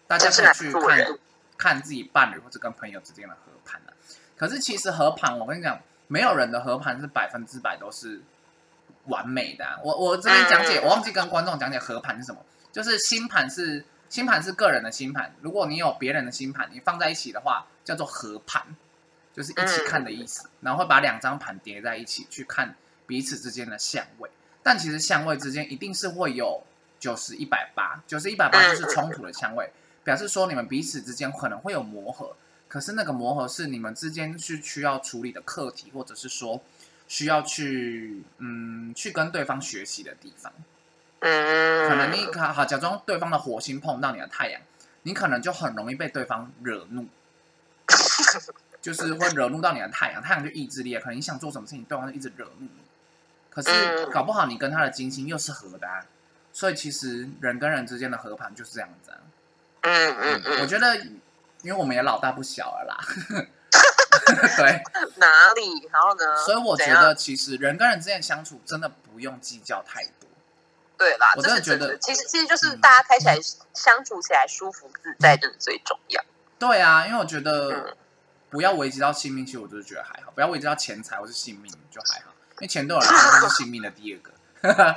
S1: 大家
S2: 是
S1: 可以去看看自己伴侣或者跟朋友之间的合盘啊。可是其实合盘，我跟你讲，没有人的合盘是百分之百都是完美的啊、我我这边讲解，我忘记跟观众讲解合盘是什么，就是星盘是星盘是个人的星盘，如果你有别人的星盘，你放在一起的话，叫做合盘，就是一起看的意思。然后会把两张盘叠在一起去看彼此之间的相位，但其实相位之间一定是会有九十一百八，九十一百八就是冲突的相位，表示说你们彼此之间可能会有磨合。可是那个磨合是你们之间是需要处理的课题，或者是说需要去嗯去跟对方学习的地方。
S2: 嗯，
S1: 可能你好好假装对方的火星碰到你的太阳，你可能就很容易被对方惹怒，就是会惹怒到你的太阳，太阳就意志力，可能你想做什么事情，对方就一直惹怒你。可是
S2: 嗯
S1: 搞不好你跟他的金星又是合的啊，所以其实人跟人之间的合盘就是这样子啊。
S2: 嗯嗯嗯，
S1: 我觉得，因为我们也老大不小了啦，对，
S2: 哪里？然后呢？
S1: 所以我觉得其实人跟人之间相处真的不用计较太多。
S2: 对啦，
S1: 我真的觉得
S2: 其实其实就是
S1: 嗯
S2: 大家开起来相处起来舒服自在，真的最重要。
S1: 对啊，因为我觉得
S2: 嗯
S1: 不要危及到性命，其实我就是觉得还好；不要危及到钱财或是性命就还好，因为钱对我来说就是 性命的第二个，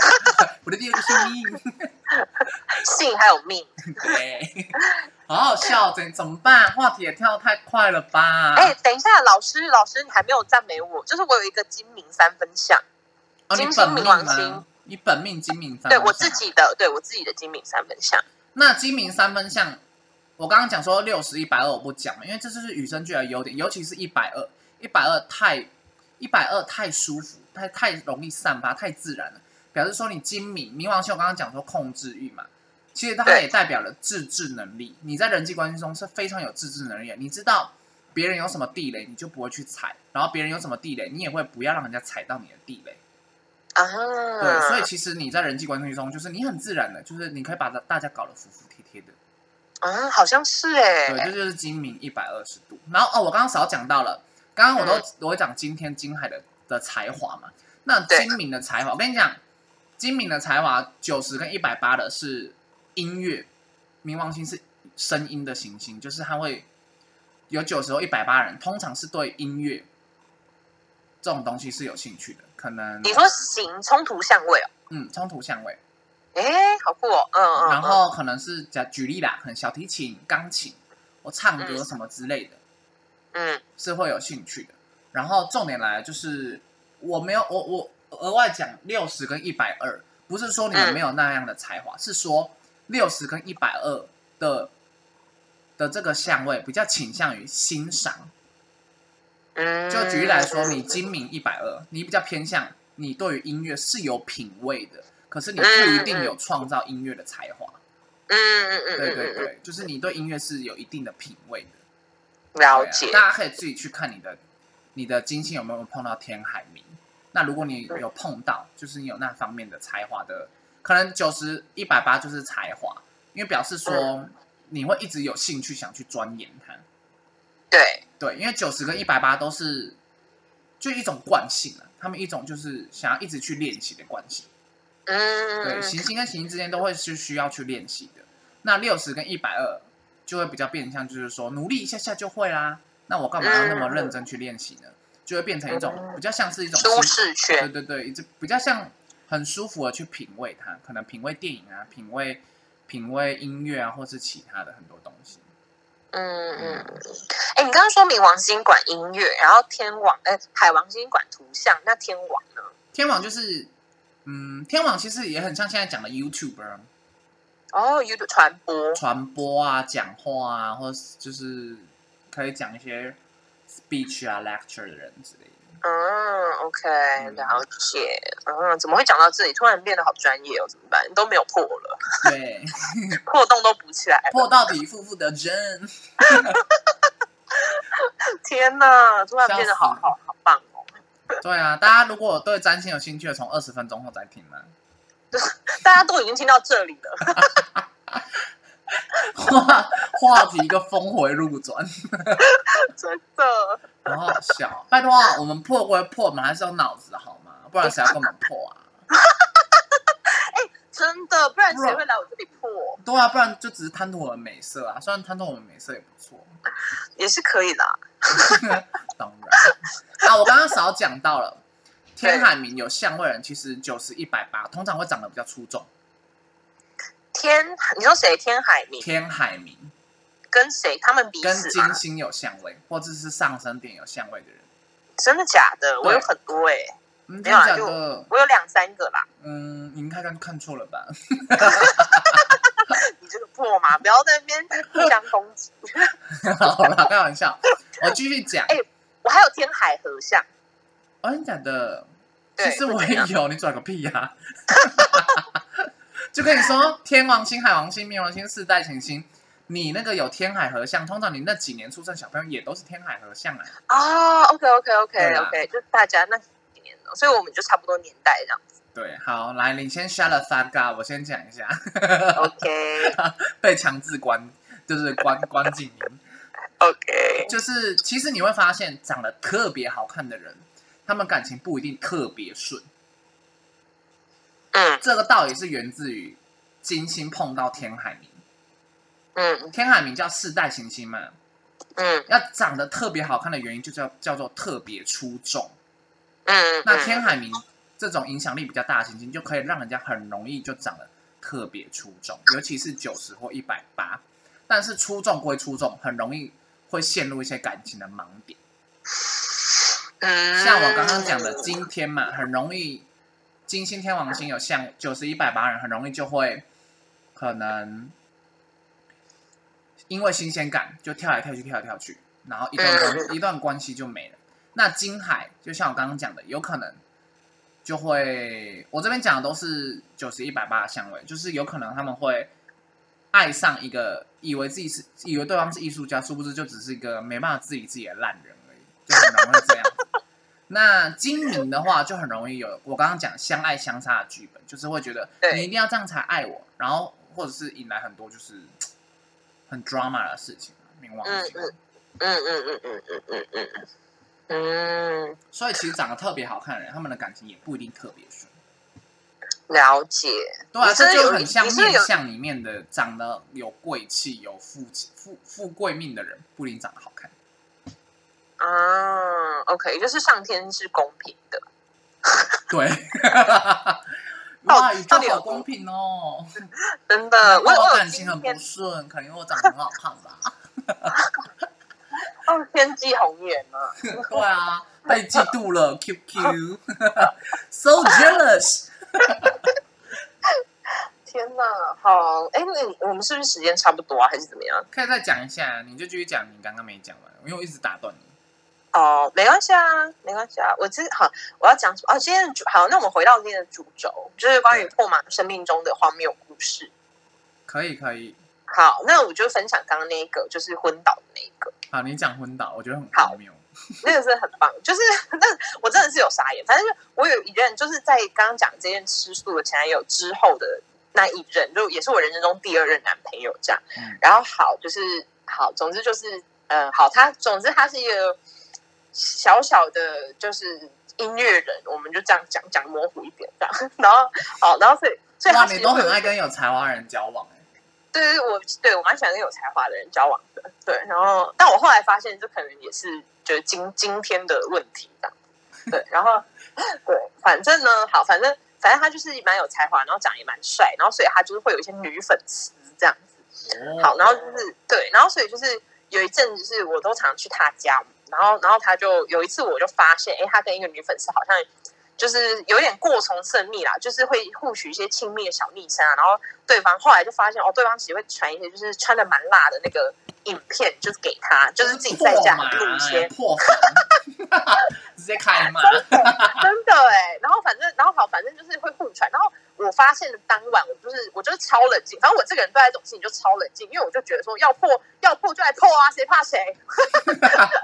S1: 我的第二个性命。
S2: 性还有命。
S1: 对，好好笑，怎怎么办？话题也跳得太快了吧？
S2: 哎、等一下，老师，老师，你还没有赞美我，就是我有一个精明三分相，
S1: 哦，你
S2: 金星冥
S1: 本命吗
S2: 王星？
S1: 你本命金冥三分相
S2: 对我自己的，对我自己的精明三分相。
S1: 那金冥三分相，我刚刚讲说六十一百二我不讲了，因为这就是与生俱来的优点，尤其是一百二，一百二太一百二太舒服，太太容易散发，太自然了。表示说你精明，冥王星我刚刚讲说控制欲嘛，其实它也代表了自制能力。你在人际关系中是非常有自制能力的，你知道别人有什么地雷，你就不会去踩；然后别人有什么地雷，你也会不要让人家踩到你的地雷。
S2: 啊，
S1: 对，所以其实你在人际关系中，就是你很自然的，就是你可以把大家搞得服服帖帖的。
S2: 啊，好像是哎、
S1: 对，这就是精明一百二十度。然后哦，我刚刚少讲到了，刚刚我都、我会讲今天金海的的才华嘛。那
S2: 对。
S1: 精明的才华，我跟你讲，金明的才华九十跟一百八的是音乐，冥王星是声音的行星，就是他会有九十或一百八人，通常是对音乐这种东西是有兴趣的，可能
S2: 你说行冲突相位哦，
S1: 嗯冲突相位，
S2: 哎，好酷哦，嗯嗯，
S1: 然后可能是假举例啦，可能小提琴、钢琴我唱歌
S2: 嗯
S1: 什么之类的。
S2: 嗯
S1: 是会有兴趣的。然后重点来了就是，我没有我我额外讲六十跟一百二，不是说你们
S2: 嗯
S1: 没有那样的才华，是说六十跟一百二的的这个相位比较倾向于欣赏。
S2: 嗯，
S1: 就举例来说，你精明一百二，你比较偏向你对于音乐是有品味的，可是你不一定有创造音乐的才华。
S2: 嗯嗯嗯
S1: 对对对，就是你对音乐是有一定的品味的。
S2: 嗯，了解，
S1: 大家可以自己去看你的你的金星有没有碰到天海明。那如果你有碰到，就是你有那方面的才华的，可能九十一百八就是才华，因为表示说你会一直有兴趣想去钻研它。
S2: 对，
S1: 对，因为九十跟一百八都是就一种惯性啊，他们一种就是想要一直去练习的惯性。
S2: 嗯，
S1: 对，行星跟行星之间都会是需要去练习的。那六十跟一百二就会比较变相，就是说努力一下下就会啦。那我干嘛要那么认真去练习呢？就会变成一种比较像是一种
S2: 舒
S1: 心
S2: 适圈，
S1: 对对对，就比较像很舒服的去品味它，可能品味电影啊，品味品味音乐啊，或是其他的很多东西。
S2: 嗯嗯，哎，你刚刚说冥王星管音乐，然后天王，哎，海王星管图像，那天王呢？
S1: 天王就是，嗯，天网其实也很像现在讲的 YouTuber
S2: 哦，YouTube 传播，
S1: 传播啊、讲话啊，或是就是可以讲一些 speech 啊、lecture 的人之类的。
S2: 嗯，OK，了解。嗯，怎么会讲到这里？突然变得好专业哦，怎么办？都没有破了，
S1: 对，
S2: 破洞都补起来了。
S1: 破到底，负负得正。
S2: 天哪，突然变得好好！
S1: 对啊，大家如果对占星有兴趣的，从二十分钟后再听嘛。
S2: 大家都已经听到这里了，
S1: 话话题一个峰回路转，
S2: 真的。
S1: 很好笑。拜托啊，我们破归破，我们还是要脑子好吗？不然谁要跟我们破啊？
S2: 真的，不然谁会来我这里破？
S1: 对啊，不然就只是贪图我的美色啊。虽然贪图我们美色也不错，
S2: 也是可以的。
S1: 当然啊，我刚刚少讲到了，天海明有相位人，其实九十一百八，通常会长得比较出众。
S2: 天，你说谁？天海明
S1: 天海明
S2: 跟谁？他们彼
S1: 跟金星有相位，或者是上升点有相位的人，
S2: 真的假的？我有很多哎、没有啊就
S1: 的？
S2: 我有两三个啦。
S1: 嗯，你应该看看错了吧？
S2: 你这个破马，不要在那边互相攻击。
S1: 好了，开玩笑，我继续讲。
S2: 哎我还有天海合相，
S1: 哦，真的假的？其
S2: 对，
S1: 实我也有，你拽个屁呀、就跟你说，天王星、海王星、冥王星四代行星，你那个有天海合相，通常你那几年出生小朋友也都是天海合相啊。
S2: 啊，OK OK OK OK，就是大家那所以我们就差不多年代这样子。
S1: 对，好，来，你先 up，我先讲一下
S2: ，OK
S1: 被强制关，就是关关静音。
S2: OK，
S1: 就是其实你会发现，长得特别好看的人，他们感情不一定特别顺。
S2: 嗯
S1: 这个道理是源自于金星碰到天海明，
S2: 嗯
S1: 天海明叫世代行星嘛，
S2: 嗯
S1: 要长得特别好看的原因就叫叫做特别出众。
S2: 嗯，
S1: 那天海明这种影响力比较大的行星，就可以让人家很容易就长得特别出众，尤其是九十或一百八。但是出众归出众，很容易会陷入一些感情的盲点。
S2: 嗯，
S1: 像我刚刚讲的今天嘛，很容易金星天王星有像九十一百八人，很容易就会可能因为新鲜感就跳来跳去，跳来跳去，然后一段关、一段关系就没了。那金海就像我刚刚讲的，有可能就会，我这边讲的都是九十一百八的相位，就是有可能他们会爱上一个以为自己是以为对方是艺术家，殊不知就只是一个没办法自理自己的烂人而已，就很容易这样。那精明的话，就很容易有我刚刚讲相爱相杀的剧本，就是会觉得你一定要这样才爱我，然后或者是引来很多就是很 drama 的事情，冥王星。
S2: 嗯嗯嗯嗯嗯嗯嗯嗯嗯嗯，
S1: 所以其实长得特别好看的人，他们的感情也不一定特别顺。
S2: 了解。
S1: 对啊，这就很像面相里面的长得有贵气、有富富富贵命的人，不一定长得好看。
S2: 啊，OK，就是上天是公平的。
S1: 对，哇，宇宙
S2: 到底有
S1: 好公平哦！
S2: 真的，我
S1: 感情很不顺，可能因为我长得很好看吧。
S2: 哦，天际红颜啊，
S1: 对啊，被嫉妒了，QQ，so jealous。
S2: 天哪，好，哎，那你我们是不是时间差不多啊，还是怎么样？
S1: 可以再讲一下，你就继续讲你刚刚没讲完，因为我一直打断你。
S2: 哦，没关系啊，没关系啊。我这好，我要讲什么？哦，今天的主好，那我们回到今天的主轴，就是关于破马生命中的荒谬故事。
S1: 可以，可以。
S2: 好，那我就分享刚刚那一个，就是昏倒的那一个，
S1: 好，你讲昏倒，我觉得很
S2: 好
S1: 荒谬。
S2: 那个是很棒。就是 那我真的是有傻眼，反正就我有一任，就是在刚刚讲这件吃素的前男友之后的那一任，就也是我人生中第二任男朋友这样。
S1: 嗯
S2: 然后好，就是好，总之就是，嗯、好，他总之他是一个小小的，就是音乐人，我们就这样讲讲模糊一点这样。然后好，然后所以所以，他其实
S1: 都很爱跟有才华的人交往
S2: 对，对我对我蛮喜欢跟有才华的人交往的。对，然后但我后来发现，这可能也是就是今今天的问题这样。对，然后对，反正呢，好，反正反正他就是蛮有才华，然后长得也蛮帅，然后所以他就是会有一些女粉丝这样子。
S1: 哦
S2: 好，然后就是对，然后所以就是有一阵子是我都常去他家，然后然后他就有一次我就发现，哎，他跟一个女粉丝好像就是有点过从甚密啦，就是会互取一些亲密的小昵称啊，然后对方后来就发现哦，对方其实会传一些就是穿的蛮辣的那个影片，就是给他，就是自己在家
S1: 破
S2: 录一些
S1: 直接开骂。
S2: 真的哎、然后反正，然后好，反正就是会互传。然后我发现的当晚，我就是我就是超冷静。反正我这个人对待这种事情就超冷静，因为我就觉得说要破要破就来破啊，谁怕谁？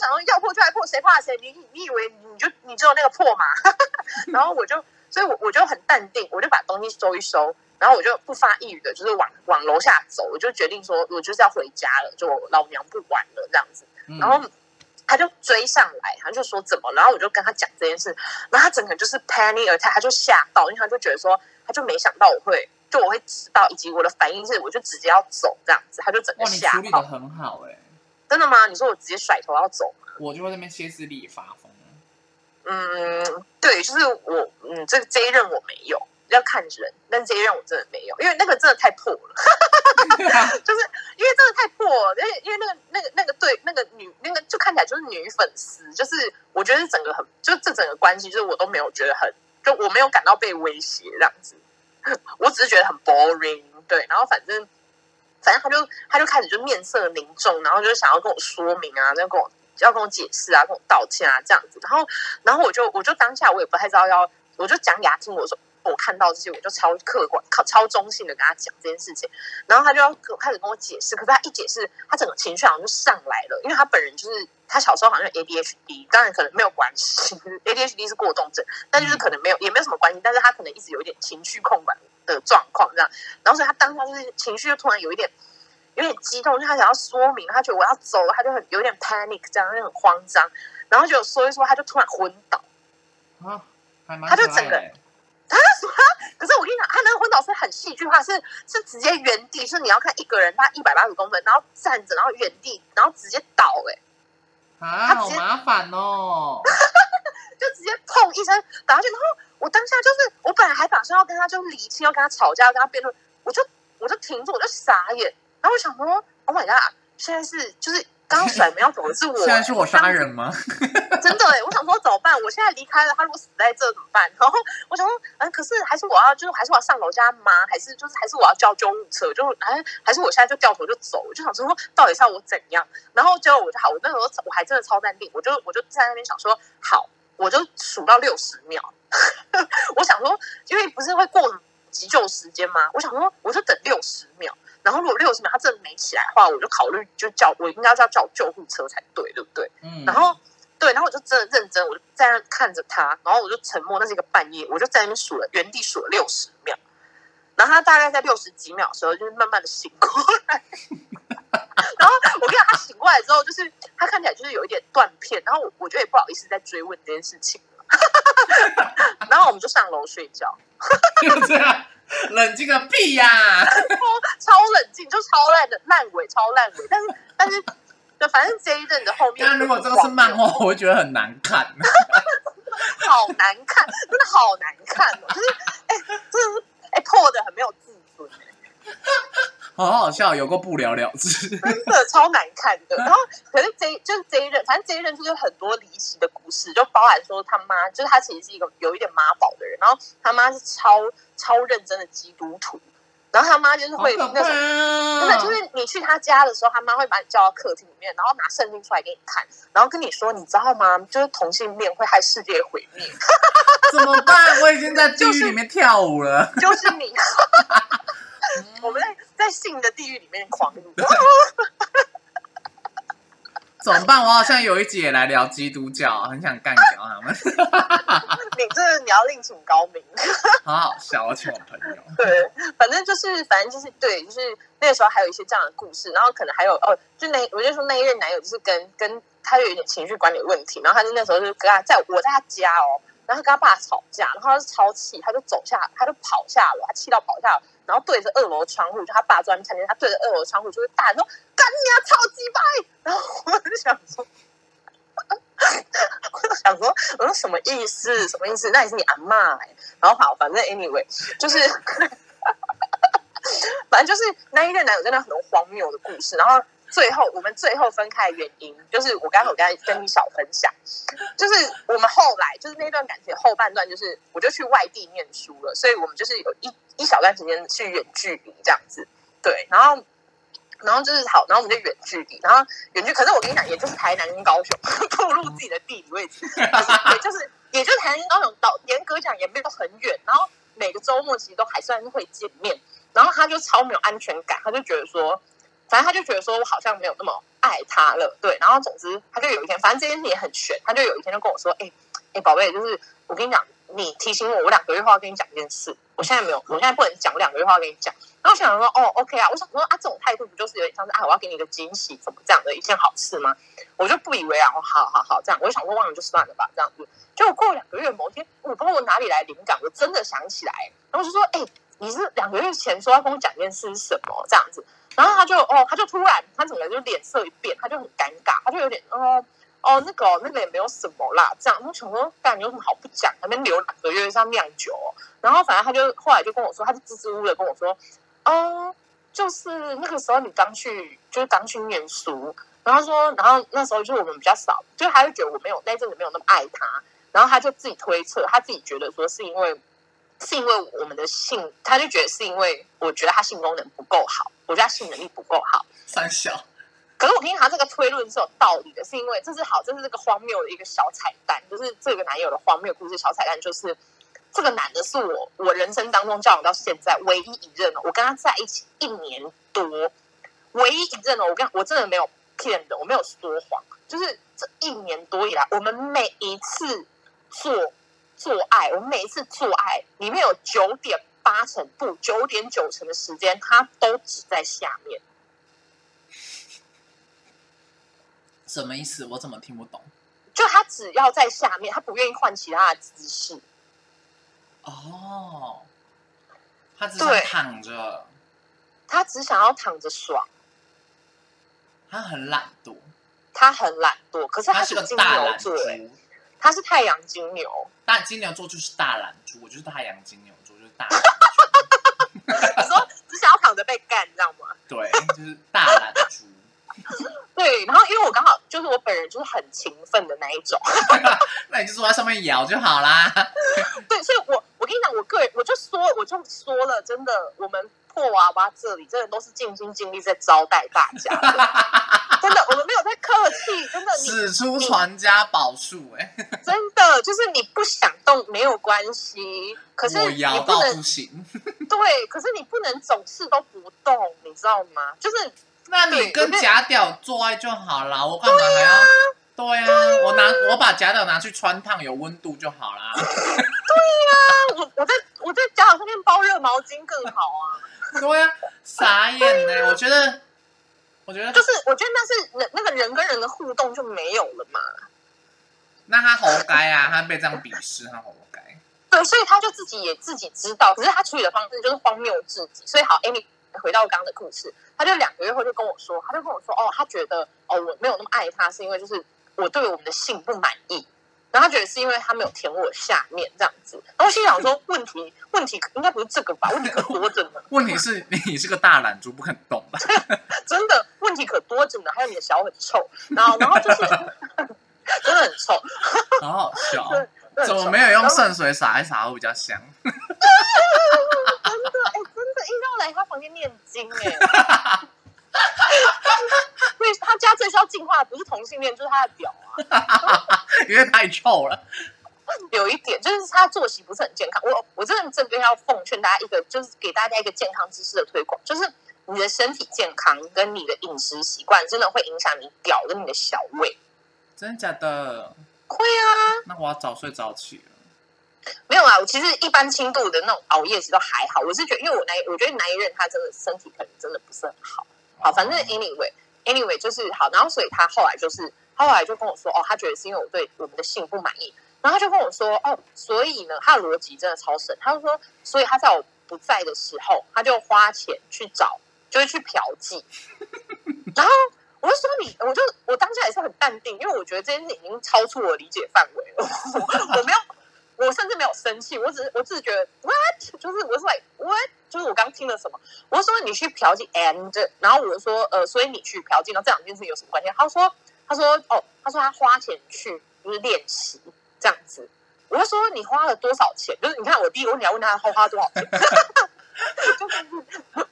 S2: 想说要破就来破，谁怕谁？你你你以为你就你只有那个破嘛？然后我就，所以我我就很淡定，我就把东西收一收，然后我就不发一语的，就是往往楼下走，我就决定说我就是要回家了，就我老娘不玩了这样子。
S1: 嗯
S2: 然后他就追上来，他就说怎么？然后我就跟他讲这件事，然后他整个就是 panic attack，他就吓到，因为他就觉得说，他就没想到我会就我会知道，以及我的反应是，我就直接要走这样子，他就整个吓
S1: 处理的
S2: 到。
S1: 很好哎、
S2: 真的吗？你说我直接甩头要走吗？
S1: 我就会在那边歇斯底里发疯。
S2: 嗯，对，就是我，嗯，这这一任我没有，要看人，但这一任我真的没有，因为那个真的太破了，就是因为真的太破了，因为因为那个那个那个对那个女那个就看起来就是女粉丝，就是我觉得整个很，就这整个关系，就是我都没有觉得很，就我没有感到被威胁这样子，我只是觉得很 boring，对，然后反正。反正他就他就开始就面色凝重，然后就想要跟我说明啊，要跟我要跟我解释啊，跟我道歉啊这样子。然后然后我就我就当下我也不太知道要，我就讲给他听，我说我看到这些，我就超客观、超超中性的跟他讲这件事情。然后他就要开始跟我解释，可是他一解释，他整个情绪好像就上来了，因为他本人就是他小时候好像有 ADHD，当然可能没有关系，ADHD 是过动症，但就是可能没有也没有什么关系，但是他可能一直有一点情绪控管的状况这样。然后所以他当下就是情绪就突然有一点。有点激动，就他想要说明，他觉得我要走了，他就很有点 panic，这样就很慌张，然后就说一说，他就突然昏倒。
S1: 啊，还蛮
S2: 他就整个
S1: 可爱的欸
S2: 可是我跟你讲，他那个昏倒是很戏剧化，是是直接原地，是你要看一个人他一百八十公分，然后站着，然后原地，然后直接倒、欸，
S1: 啊，
S2: 他直接
S1: 好麻烦哦。
S2: 就直接砰一声打下去，然后我当下就是，我本来还打算要跟他就理清，要跟他吵架，要跟他辩论，我就我就停住，我就傻眼，然后我想说，Oh my god，现在是就是刚刚甩门要走的是我、
S1: 现在是我杀人吗？
S2: 真的哎，我想说怎么办？我现在离开了，他如果死在这怎么办？然后我想说，嗯，可是还是我要，就是还是我要上楼家吗？还是就是还是我要叫救护车？就还还是我现在就掉头就走？我就想说，到底是要我怎样？然后结果我就好，我那时候我还真的超淡定，我就我就在那边想说，好，我就数到六十秒。我想说，因为不是会过急救时间吗？我想说，我就等六十秒。然后如果六十秒他真的没起来的话，我就考虑就叫我应该要叫救护车才对，对不对？
S1: 嗯，
S2: 然后对，然后我就真的认真，我就在那看着他，然后我就沉默。那是一个半夜，我就在那边数了，原地数了六十秒。然后他大概在六十几秒的时候，就是慢慢的醒过来。然后我跟你讲，他醒过来之后，就是他看起来就是有一点断片，然后我我觉得也不好意思再追问这件事情了。然后我们就上楼睡觉，
S1: 就这样，冷静个屁呀！
S2: 超冷静，就超烂的烂尾，超烂尾。但是但是，对，反正这一阵的后面，
S1: 但如果这个是漫画，我会觉得很难看。
S2: 好难看，真的好难看哦！就是，哎、真的是，哎、破的很没有自尊、哎
S1: 好好笑，有个不了了之。
S2: 真的超难看的。然后，可是这一就是这一任，反正这一任就是很多离奇的故事，就包含说他妈，就是他其实是一个有一点妈宝的人，然后他妈是超超认真的基督徒，然后他妈就是会那种。真的
S1: 啊！
S2: 就是你去他家的时候，他妈会把你叫到客厅里面，然后拿圣经出来给你看，然后跟你说，你知道吗？就是同性恋会害世界毁灭，
S1: 怎么办？我已经在地狱里面跳舞了。
S2: 就是你。我们在在性的地狱里面狂舞，
S1: 怎么办？我好像有一集也来聊基督教，很想干掉他们，
S2: 你这你要另请高明。
S1: 好好笑。我请我朋友，
S2: 对，反正就是，反正就是对，就是那个时候还有一些这样的故事，然后可能还有哦，就那我就说那一任男友就是跟跟他有一点情绪管理问题，然后他就那时候就跟他在我在他家哦，然后他跟他爸吵架，然后他就超气，他就走下，他就跑下楼，他气到跑下楼，然后对着二楼窗户，就他爸专门看见他对着二楼窗户就是大喊说干你啊，超级白，然后我就想说。我就想说，我说什么意思？什么意思？那也是你阿妈哎、然后好，反正 anyway 就是，反正就是那一任男友真的很多荒谬的故事。然后最后我们最后分开的原因，就是我刚刚有跟跟你小分享，就是我们后来就是那段感情后半段，就是我就去外地念书了，所以我们就是有一一小段时间是远距离这样子，对，然后。然后就是好，然后我们就远距离，然后远距，可是我跟你讲，也就是台南跟高雄，暴露自己的地理位置，也就是也就是台南跟高雄到严格讲也没有很远，然后每个周末其实都还算是会见面，然后他就超没有安全感，他就觉得说，反正他就觉得说我好像没有那么爱他了，对，然后总之他就有一天，反正这件事也很悬，他就有一天就跟我说，哎哎宝贝，就是我跟你讲，你提醒我，我两个月后要跟你讲一件事，我现在没有，我现在不能讲，我两个月后要跟你讲。然后我想说，哦，OK 啊，我想说啊，这种态度不就是有点像是啊，我要给你一个惊喜，怎么这样的一件好事吗？我就不以为然，我好好好这样，我就想说忘了就算了吧，这样子。结果过了两个月，某一天，我不知道我哪里来灵感，我真的想起来，然后就说，哎、你是两个月前说要跟我讲件事是什么这样子？然后他就哦，他就突然他整个就脸色一变，他就很尴尬，他就有点哦哦那个那个也没有什么啦，这样。我想说，感觉有什么好不讲？那边留两个月是要酿酒哦、然后反正他就后来就跟我说，他就支支吾吾的跟我说，哦，就是那个时候你刚去，就是刚去念书，然后说，然后那时候就是我们比较少，就他就觉得我没有那阵子没有那么爱他，然后他就自己推测，他自己觉得说是因为是因为我们的性，他就觉得是因为我觉得他性功能不够好，我觉得他性能力不够好。
S1: 三小，
S2: 可是我听他这个推论是有道理的，是因为这是好，这是这个荒谬的一个小彩蛋，就是这个男友的荒谬故事小彩蛋，就是这个男的是我我人生当中交往到现在唯一一任哦，我跟他在一起一年多，唯一一任哦，我跟我真的没有骗人，我没有说谎，就是这一年多以来，我们每一次做做爱，我们每一次做爱里面有九点八成不九点九成的时间，他都只在下面。
S1: 什么意思？我怎么听不懂？
S2: 就他只要在下面，他不愿意换其他的姿势。
S1: 哦，他只想
S2: 对
S1: 躺着，
S2: 他只想要躺着爽，
S1: 他很懒惰，
S2: 他很懒惰，可是
S1: 他是个大懒
S2: 牛座、欸，
S1: 猪。
S2: 他是太阳金牛，
S1: 但金牛座就是大懒猪，我就是太阳金牛大懒猪。
S2: 你说只想要躺着被干，你知道吗？
S1: 对，就是大懒猪。
S2: 对，然后因为我刚好就是我本人就是很勤奋的那一种，
S1: 那你就坐在上面摇就好啦。
S2: 对，所以我我跟你讲，我个人我就说我就说了，真的，我们破娃娃这里真的都是尽心尽力在招待大家，真的，我们没有在客气，真的，你
S1: 使出传家宝术，哎，
S2: 真的就是你不想动没有关系，可是
S1: 我
S2: 你
S1: 摇到
S2: 不能
S1: 不行。
S2: 对，可是你不能总是都不动，你知道吗？就是
S1: 那你跟假屌做爱就好了，我干嘛还要？对呀、我拿我把假屌拿去穿烫，有温度就好啦。
S2: 啊，我我在我在家长上面包热毛巾更好啊。
S1: 对呀、傻眼呢、我觉得，我觉得
S2: 就是我觉得那是人那个人跟人的互动就没有了嘛。
S1: 那他活该啊，他被这样鄙视，他活该。
S2: 对，所以他就自己也自己知道，可是他处理的方式就是荒谬至极。所以好，Amy 回到刚刚的故事，他就两个月后就跟我说，他就跟我说，哦，他觉得哦我没有那么爱他，是因为就是我对我们的性不满意。然后他觉得是因为他没有舔我下面这样子，然后我心想说问题问题应该不是这个吧，问题可多着呢，
S1: 问题是你是个大懒猪，不肯动吧？
S2: 真的问题可多着呢，还有你的小很臭，然后然后就是 真的很臭，
S1: 好好笑 怎么没有用圣水洒一洒会比较香？
S2: 真的，哎、真的应该要来他房间念经哎。所以他家最需要净化的不是同性恋，就是他的屌啊。
S1: 因为太臭了。
S2: 有一点就是他作息不是很健康。我我真的这边要奉劝大家一个，就是给大家一个健康知识的推广，就是你的身体健康跟你的饮食习惯，真的会影响你屌跟你的小胃。
S1: 真的假的？
S2: 会啊，
S1: 那我要早睡早起了。
S2: 没有啊，我其实一般轻度的那种熬夜其实都还好。我是觉得，因为我男我觉得男一任他真的身体可能真的不是很好。好，反正 anyway anyway 就是好，然后所以他后来就是他后来就跟我说，哦，他觉得是因为我对我们的性不满意，然后他就跟我说，哦，所以呢，他的逻辑真的超神，他就说，所以他在我不在的时候，他就花钱去找，就是去嫖妓，然后。我就说你，我就我当下也是很淡定，因为我觉得这件事已经超出我理解范围了。我没有，我甚至没有生气，我只是我只是觉得 what，就是我是 like what，就是我刚听了什么？我说你去嫖妓，and 然后我说呃，所以你去嫖妓，然后这两件事有什么关系？他说他说哦，他说他花钱去就是练习这样子。我就说你花了多少钱？就是你看我第一个问题要问他花花多少钱，就 是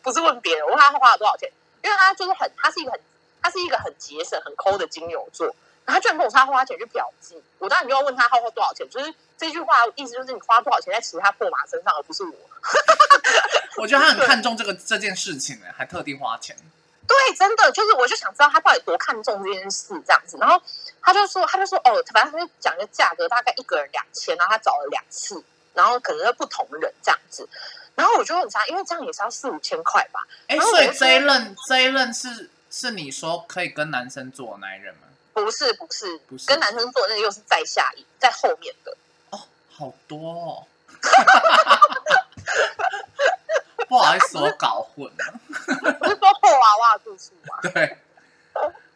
S2: 不是问别人，我问他花了多少钱，因为他就是很他是一个很他是一个很节省很抠的金牛座，然后他居然跟我说他花钱去嫖妓，我当然就要问他花花多少钱，就是这句话意思就是你花多少钱在其他破马身上，而不是我。
S1: 我觉得他很看重这个这件事情呢，还特地花钱。
S2: 对，真的就是，我就想知道他到底多看重这件事这样子。然后他就说，他就说，哦，反正他就讲一个价格，大概一个人两千，然后他找了两次，然后可能是不同人这样子。然后我就很差，因为这样也是要四五千块吧？
S1: 哎，所以这一任这一任是是你说可以跟男生做的那一任吗？
S2: 不是，不是，
S1: 不是
S2: 跟男生做的那个又是在下一，在后面的。
S1: 哦，好多哦。不好意思，我搞混了。
S2: 不是说破娃娃的故事吗？
S1: 对，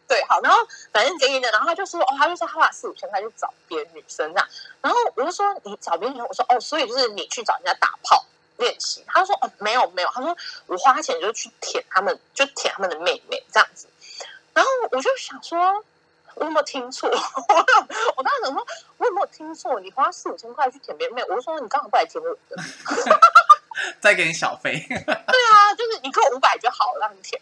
S2: 对，好，然后反正给你的，然后他就说，哦，他就说他花四五千块去找别的女生这样，然后我就说你找别的女生，我说哦，所以就是你去找人家打炮练习，他说哦，没有没有，他说我花钱就去舔他们，就舔他们的妹妹这样子，然后我就想说。我有没有听错？我 我当时想说，我有没有听错？你花四五千块去舔别人妹，我就说你刚好不来舔我的。
S1: 再给你小费，
S2: 对啊，就是你给我五百就好了，让你舔。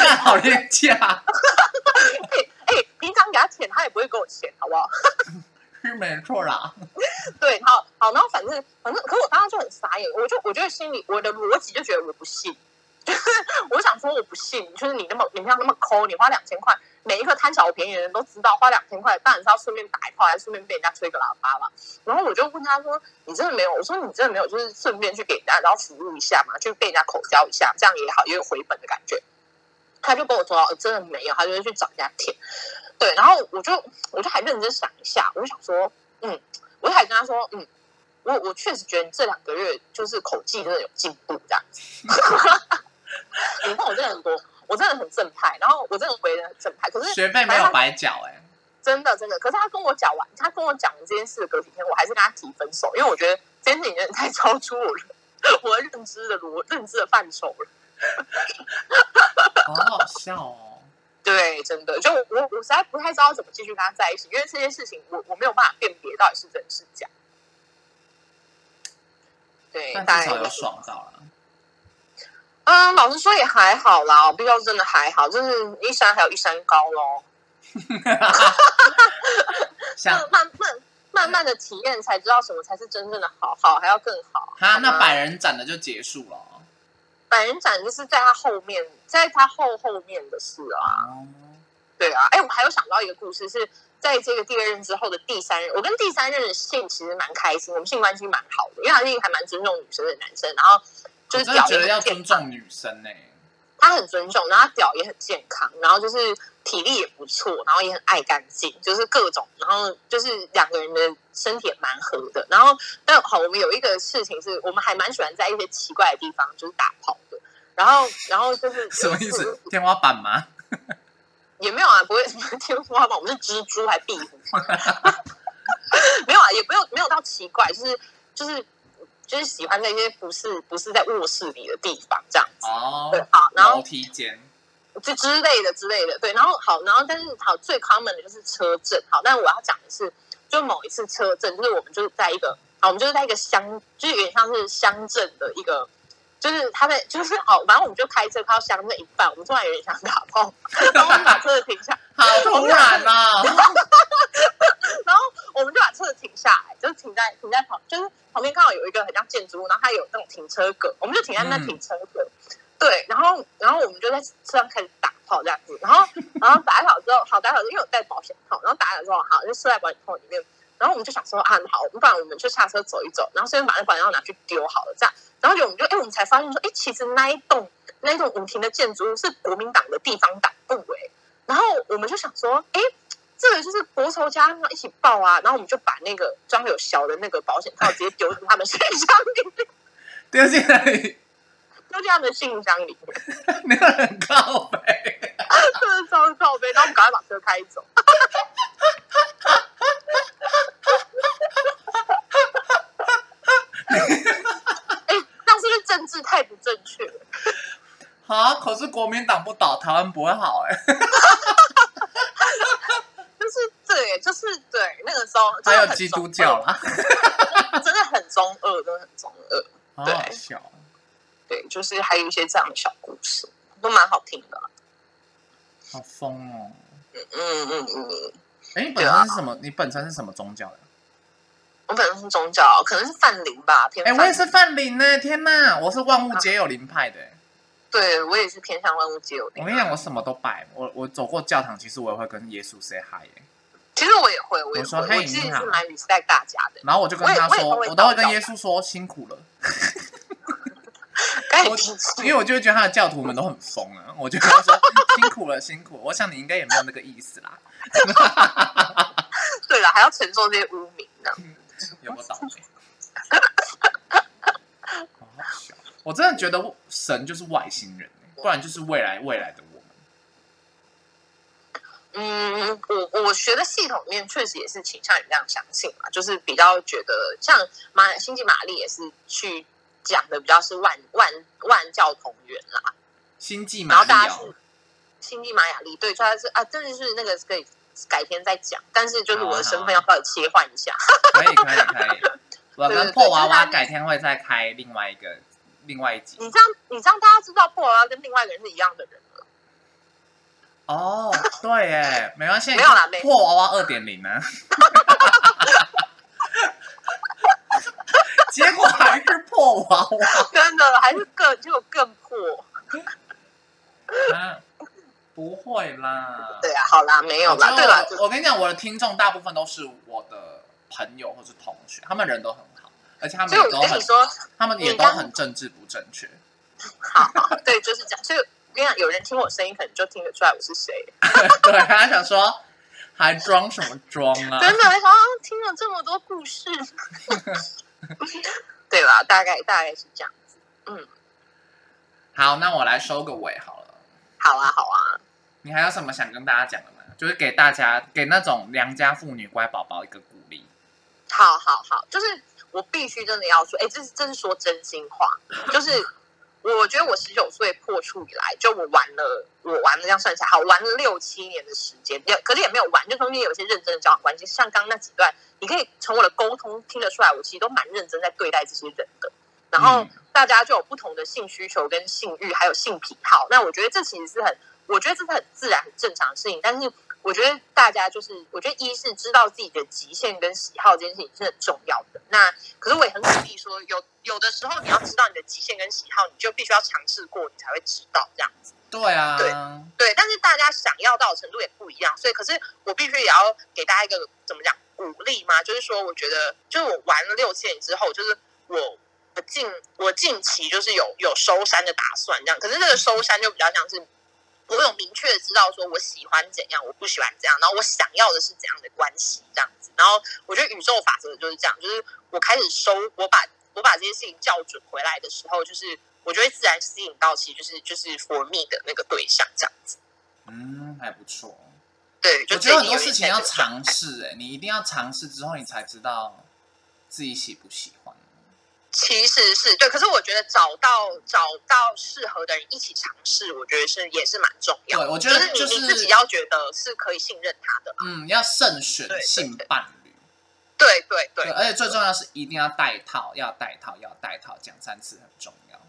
S1: 那好廉价，
S2: 哎哎，平常给他舔，他也不会给我钱，好不好？
S1: 是没错啦。
S2: 对，好好，然后反正反正，可我当时就很傻眼，我就我就心里我的逻辑就觉得我不信，就 是我想说我不信，就是你那么你像那么抠，你花两千块，每一个贪小便宜的人都知道，花两千块当然是要顺便打一炮，还是顺便被人家吹个喇叭嘛。然后我就问他说：“你真的没有？”我说：“你真的没有？就是顺便去给人家，然后服务一下嘛，就被人家口交一下，这样也好，也有回本的感觉。”他就跟我说：“哦，真的没有。”他就是去找人家舔。对，然后我就我就还认真想一下，我就想说，嗯，我就还跟他说，嗯，我我确实觉得你这两个月就是口技真的有进步这样子。你看我真的很多，我真的很正派，然后我真的为人很正派。可是
S1: 学费没有白缴哎、
S2: 真的真的，可是他跟我讲完，他跟我讲完这件事隔几天，我还是跟他提分手，因为我觉得这件事情有点太超出我的我的认知的逻认知的范畴了。
S1: 好好笑哦。
S2: 对，真的，就我我我实在不太知道怎么继续跟他在一起，因为这件事情我我没有办法辨别到底是真是假。对，
S1: 但至少有爽到了。
S2: 嗯，老实说也还好啦，我必须要真的还好，就是一山还有一山高咯。
S1: 像
S2: 就慢慢慢慢的体验，才知道什么才是真正的好，好还要更好。
S1: 哈，那百人展的就结束了哦。
S2: 百人展就是在他后面，在他后后面的事啊。
S1: 哦
S2: 对啊，哎，我还有想到一个故事，是在这个第二任之后的第三任，我跟第三任的性其实蛮开心，我们性关系蛮好的，因为他是一个还蛮尊重女生的男生，然后就是
S1: 脚得要尊重女生呢、
S2: 他很尊重，然后他屌也很健康，然后就是体力也不错，然后也很爱干净，就是各种，然后就是两个人的身体也蛮合的。然后，但好，我们有一个事情是我们还蛮喜欢在一些奇怪的地方就是打炮的。然后，然后就是
S1: 什么意思？天花板吗？
S2: 也没有啊，不会什么天花板，我们是蜘蛛还壁虎，没有啊，也不用没有到奇怪，就是就是就是喜欢在一些不是不是在卧室里的地方这样子。
S1: 哦
S2: 对，，好，然后
S1: 楼梯间。
S2: 就之类的之类的，对，然后好，然后但是好最 common 的就是车震，好，但我要讲的是，就某一次车震，就是我们就是在一个，好，我们就是在一个乡，就是有点像是乡镇的一个，就是他在就是好，反正我们就开车开到乡镇一半，我们突然有点想打炮，然后我们把车子停下，
S1: 好突然啊！
S2: 然后我们就把车子停下来，就是停在停在旁，就是旁边刚好有一个很像建筑物，然后它有那种停车格，我们就停在那
S1: 嗯
S2: 停车格。对，然后然后我们就在车上开始打炮这样子，然后然后打好之后，好打好之后，因为我带保险套，然后打好之后，好就射在保险套里面。然后我们就想说啊，好，不然我们就下车走一走，然后顺便把那保险套拿去丢好了，这样。然后就我们就哎，我们才发现说，哎，其实那一栋那一栋五亭的建筑物是国民党的地方党部哎。然后我们就想说，哎，这个就是国仇家恨一起报啊。然后我们就把那个装有小的那个保险套直接丢进他们信箱里面，
S1: 丢进来，
S2: 丢进他们的信箱里面，
S1: 那个很靠背。
S2: 真的超靠背。然后我们赶快把车开走。哎，这样是不是政治太不正确了？
S1: 啊！可是国民党不倒，台湾不会好哎、
S2: 就是对，就是对，那个时候
S1: 还有基督教啦，
S2: 真的很中二，真的很中二。
S1: 好好笑。
S2: 对，就是还有一些这样的小故事，都蛮好听的。
S1: 好疯哦！
S2: 嗯嗯嗯嗯，
S1: 哎，你本身是什么？你本身是什么宗教的？
S2: 我本身是宗教，可能是泛灵吧，偏
S1: 哎，
S2: 泛。
S1: 我也是泛灵呢！天哪，我是万物皆有灵派的。
S2: 对我也是偏向万物皆有灵。
S1: 我跟你讲，我什么都拜。我我走过教堂，其实我也会跟耶稣 say hi 耶。
S2: 其实我也会，我也
S1: 我说
S2: 会，
S1: 嘿你好
S2: 我其实是蛮 respect 大家的。
S1: 然后我就跟他说，
S2: 我
S1: 都会跟耶稣说辛苦了，我因为我就会觉得他的教徒们都很疯啊，我就跟他说 辛苦了，辛苦了。我想你应该也没有那个意思啦，
S2: 对了，还要承受这些污名呢。
S1: 有没有倒霉？好好我真的觉得神就是外星人，不然就是未来未来的我们。
S2: 嗯，我我学的系统里面确实也是倾向于这样相信嘛，就是比较觉得像马星际玛丽也是去讲的比较是万万万教同源啦，
S1: 星际
S2: 然
S1: 玛丽哦
S2: 后大家是，星际玛雅丽，对，所以它是啊，真的是那个可以改天再讲，但是就是我的身份要稍微切换一下。
S1: 可以可以可以。我
S2: 对对
S1: 跟破娃娃改天会再开另外一个另外一集。
S2: 你这样，你这样大家知道破娃娃跟另外一个人是一样的人了。
S1: 哦，对耶，没关系，
S2: 没有啦没
S1: 破娃娃二点零呢。结果还是破娃娃。
S2: 真的还是更就更破。
S1: 啊，不会啦。
S2: 对啊，好啦，没有啦，对啦，
S1: 我跟你讲，我的听众大部分都是我的朋友或是同学，他们人都很好，而且他们
S2: 所以
S1: 也都很
S2: 我跟你，说，
S1: 他们也都很政治不正确。
S2: 好好，对，就是这样。所以我跟你讲，有人听我声音，可能就听得出来我是谁。
S1: 对，他想说还装什么装啊？
S2: 真的，好像听了这么多故事，对吧？大概大概是这样子。嗯，
S1: 好，那我来收个尾好了。
S2: 好啊，好啊。
S1: 你还有什么想跟大家讲的吗？就是给大家给那种良家妇女乖宝宝一个鼓励。
S2: 好好好，就是我必须真的要说，哎，这是这是说真心话，就是我觉得我十九岁破处以来，就我玩了，我玩了这样算起来，好玩了六七年的时间，也可是也没有玩，就中间有一些认真的交往关系，像刚刚那几段，你可以从我的沟通听得出来，我其实都蛮认真在对待这些人的。然后
S1: 嗯
S2: 大家就有不同的性需求、跟性欲，还有性癖好。那我觉得这其实是很，我觉得这是很自然、很正常的事情。但是我觉得大家就是，我觉得一是知道自己的极限跟喜好这件事情是很重要的。那可是我也很鼓励说，有有的时候你要知道你的极限跟喜好，你就必须要尝试过，你才会知道这样子。
S1: 对啊，
S2: 对对，但是大家想要到的程度也不一样，所以可是我必须也要给大家一个怎么讲鼓励嘛，就是说，我觉得就是我玩了六七年之后，就是我我近我近期就是有有收山的打算这样，可是这个收山就比较像是我有明确的知道说我喜欢怎样，我不喜欢怎样，然后我想要的是怎样的关系这样子，然后我觉得宇宙法则就是这样，就是我开始收，我把我把这些事情校准回来的时候，就是我就会自然吸引到其实就是就是 for me 的那个对象这样子。
S1: 嗯，还不错。
S2: 对，就
S1: 我觉得很多事情要尝试，哎，你一定要尝试之后，你才知道自己喜不喜欢。
S2: 其实是对，可是我觉得找到找到适合的人一起尝试，我觉得是也是蛮重要的。
S1: 对我觉得
S2: 就是你、你自己要觉得是可以信任他的。
S1: 嗯，要慎选性伴侣。
S2: 对对对
S1: 对，而且最重要是一定要带套，要带套，要带套，讲三次很重要。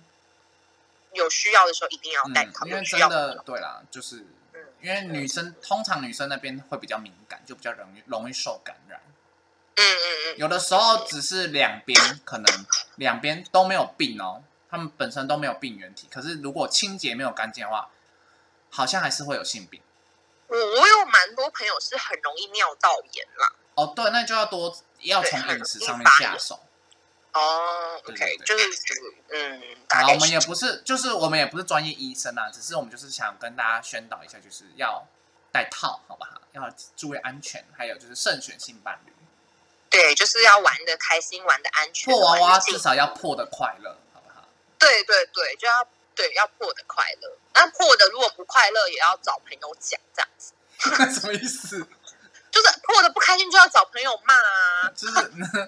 S2: 有需要的时候一定要带
S1: 嗯
S2: 套，，
S1: 因为真
S2: 的
S1: 对啦，就是
S2: 嗯
S1: 因为女生通常女生那边会比较敏感，就比较容易容易受感染。
S2: 嗯嗯嗯，
S1: 有的时候只是两边可能两边都没有病哦，他们本身都没有病原体，可是如果清洁没有干净的话，好像还是会有性病。
S2: 我我有蛮多朋友是很容易尿道炎啦。
S1: 哦，对，那就要多要从饮食上面下手。
S2: 哦
S1: 对
S2: ，OK，就是嗯，大
S1: 好，我们也不是，就是我们也不是专业医生啊，只是我们就是想跟大家宣导一下，就是要戴套，好不好？要注意安全，还有就是慎选性伴侣。
S2: 对，就是要玩的开心，玩的安全，
S1: 破娃娃至少要破的快乐，好不好？
S2: 对对对，就要对要破的快乐。那破的如果不快乐，也要找朋友讲，这样子。
S1: 什么意思？
S2: 就是破的不开心就要找朋友骂啊。
S1: 就是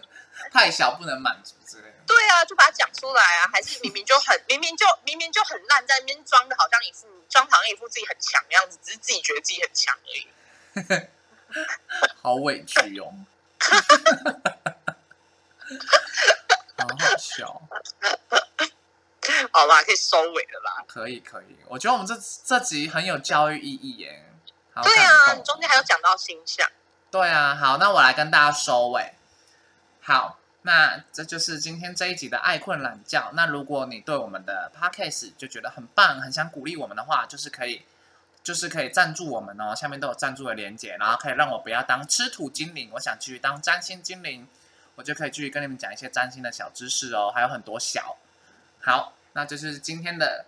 S1: 太小不能满足之类的。
S2: 对啊，就把它讲出来啊。还是明明就很 明明就明明就很烂，在那边装的好像一副装好像一副自己很强的样子，只是自己觉得自己很强而已。
S1: 好委屈哦，好好笑。
S2: 好吧，可以收尾了啦。
S1: 可以可以，我觉得我们这这集很有教育意义耶。好
S2: 对啊，你中间还有讲到星象。
S1: 对啊，好，那我来跟大家收尾。好，那这就是今天这一集的爱困懒觉。那如果你对我们的 podcast 就觉得很棒，很想鼓励我们的话，就是可以，就是可以赞助我们哦。下面都有赞助的连接，然后可以让我不要当吃土精灵，我想继续当占星精灵，我就可以继续跟你们讲一些占星的小知识哦，还有很多小。好，那就是今天的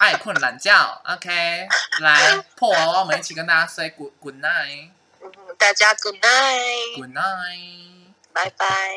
S1: 爱困懒觉。OK，来破娃娃，我们一起跟大家 say good good night。
S2: 嗯，大家 good
S1: night，Good night.
S2: 拜拜。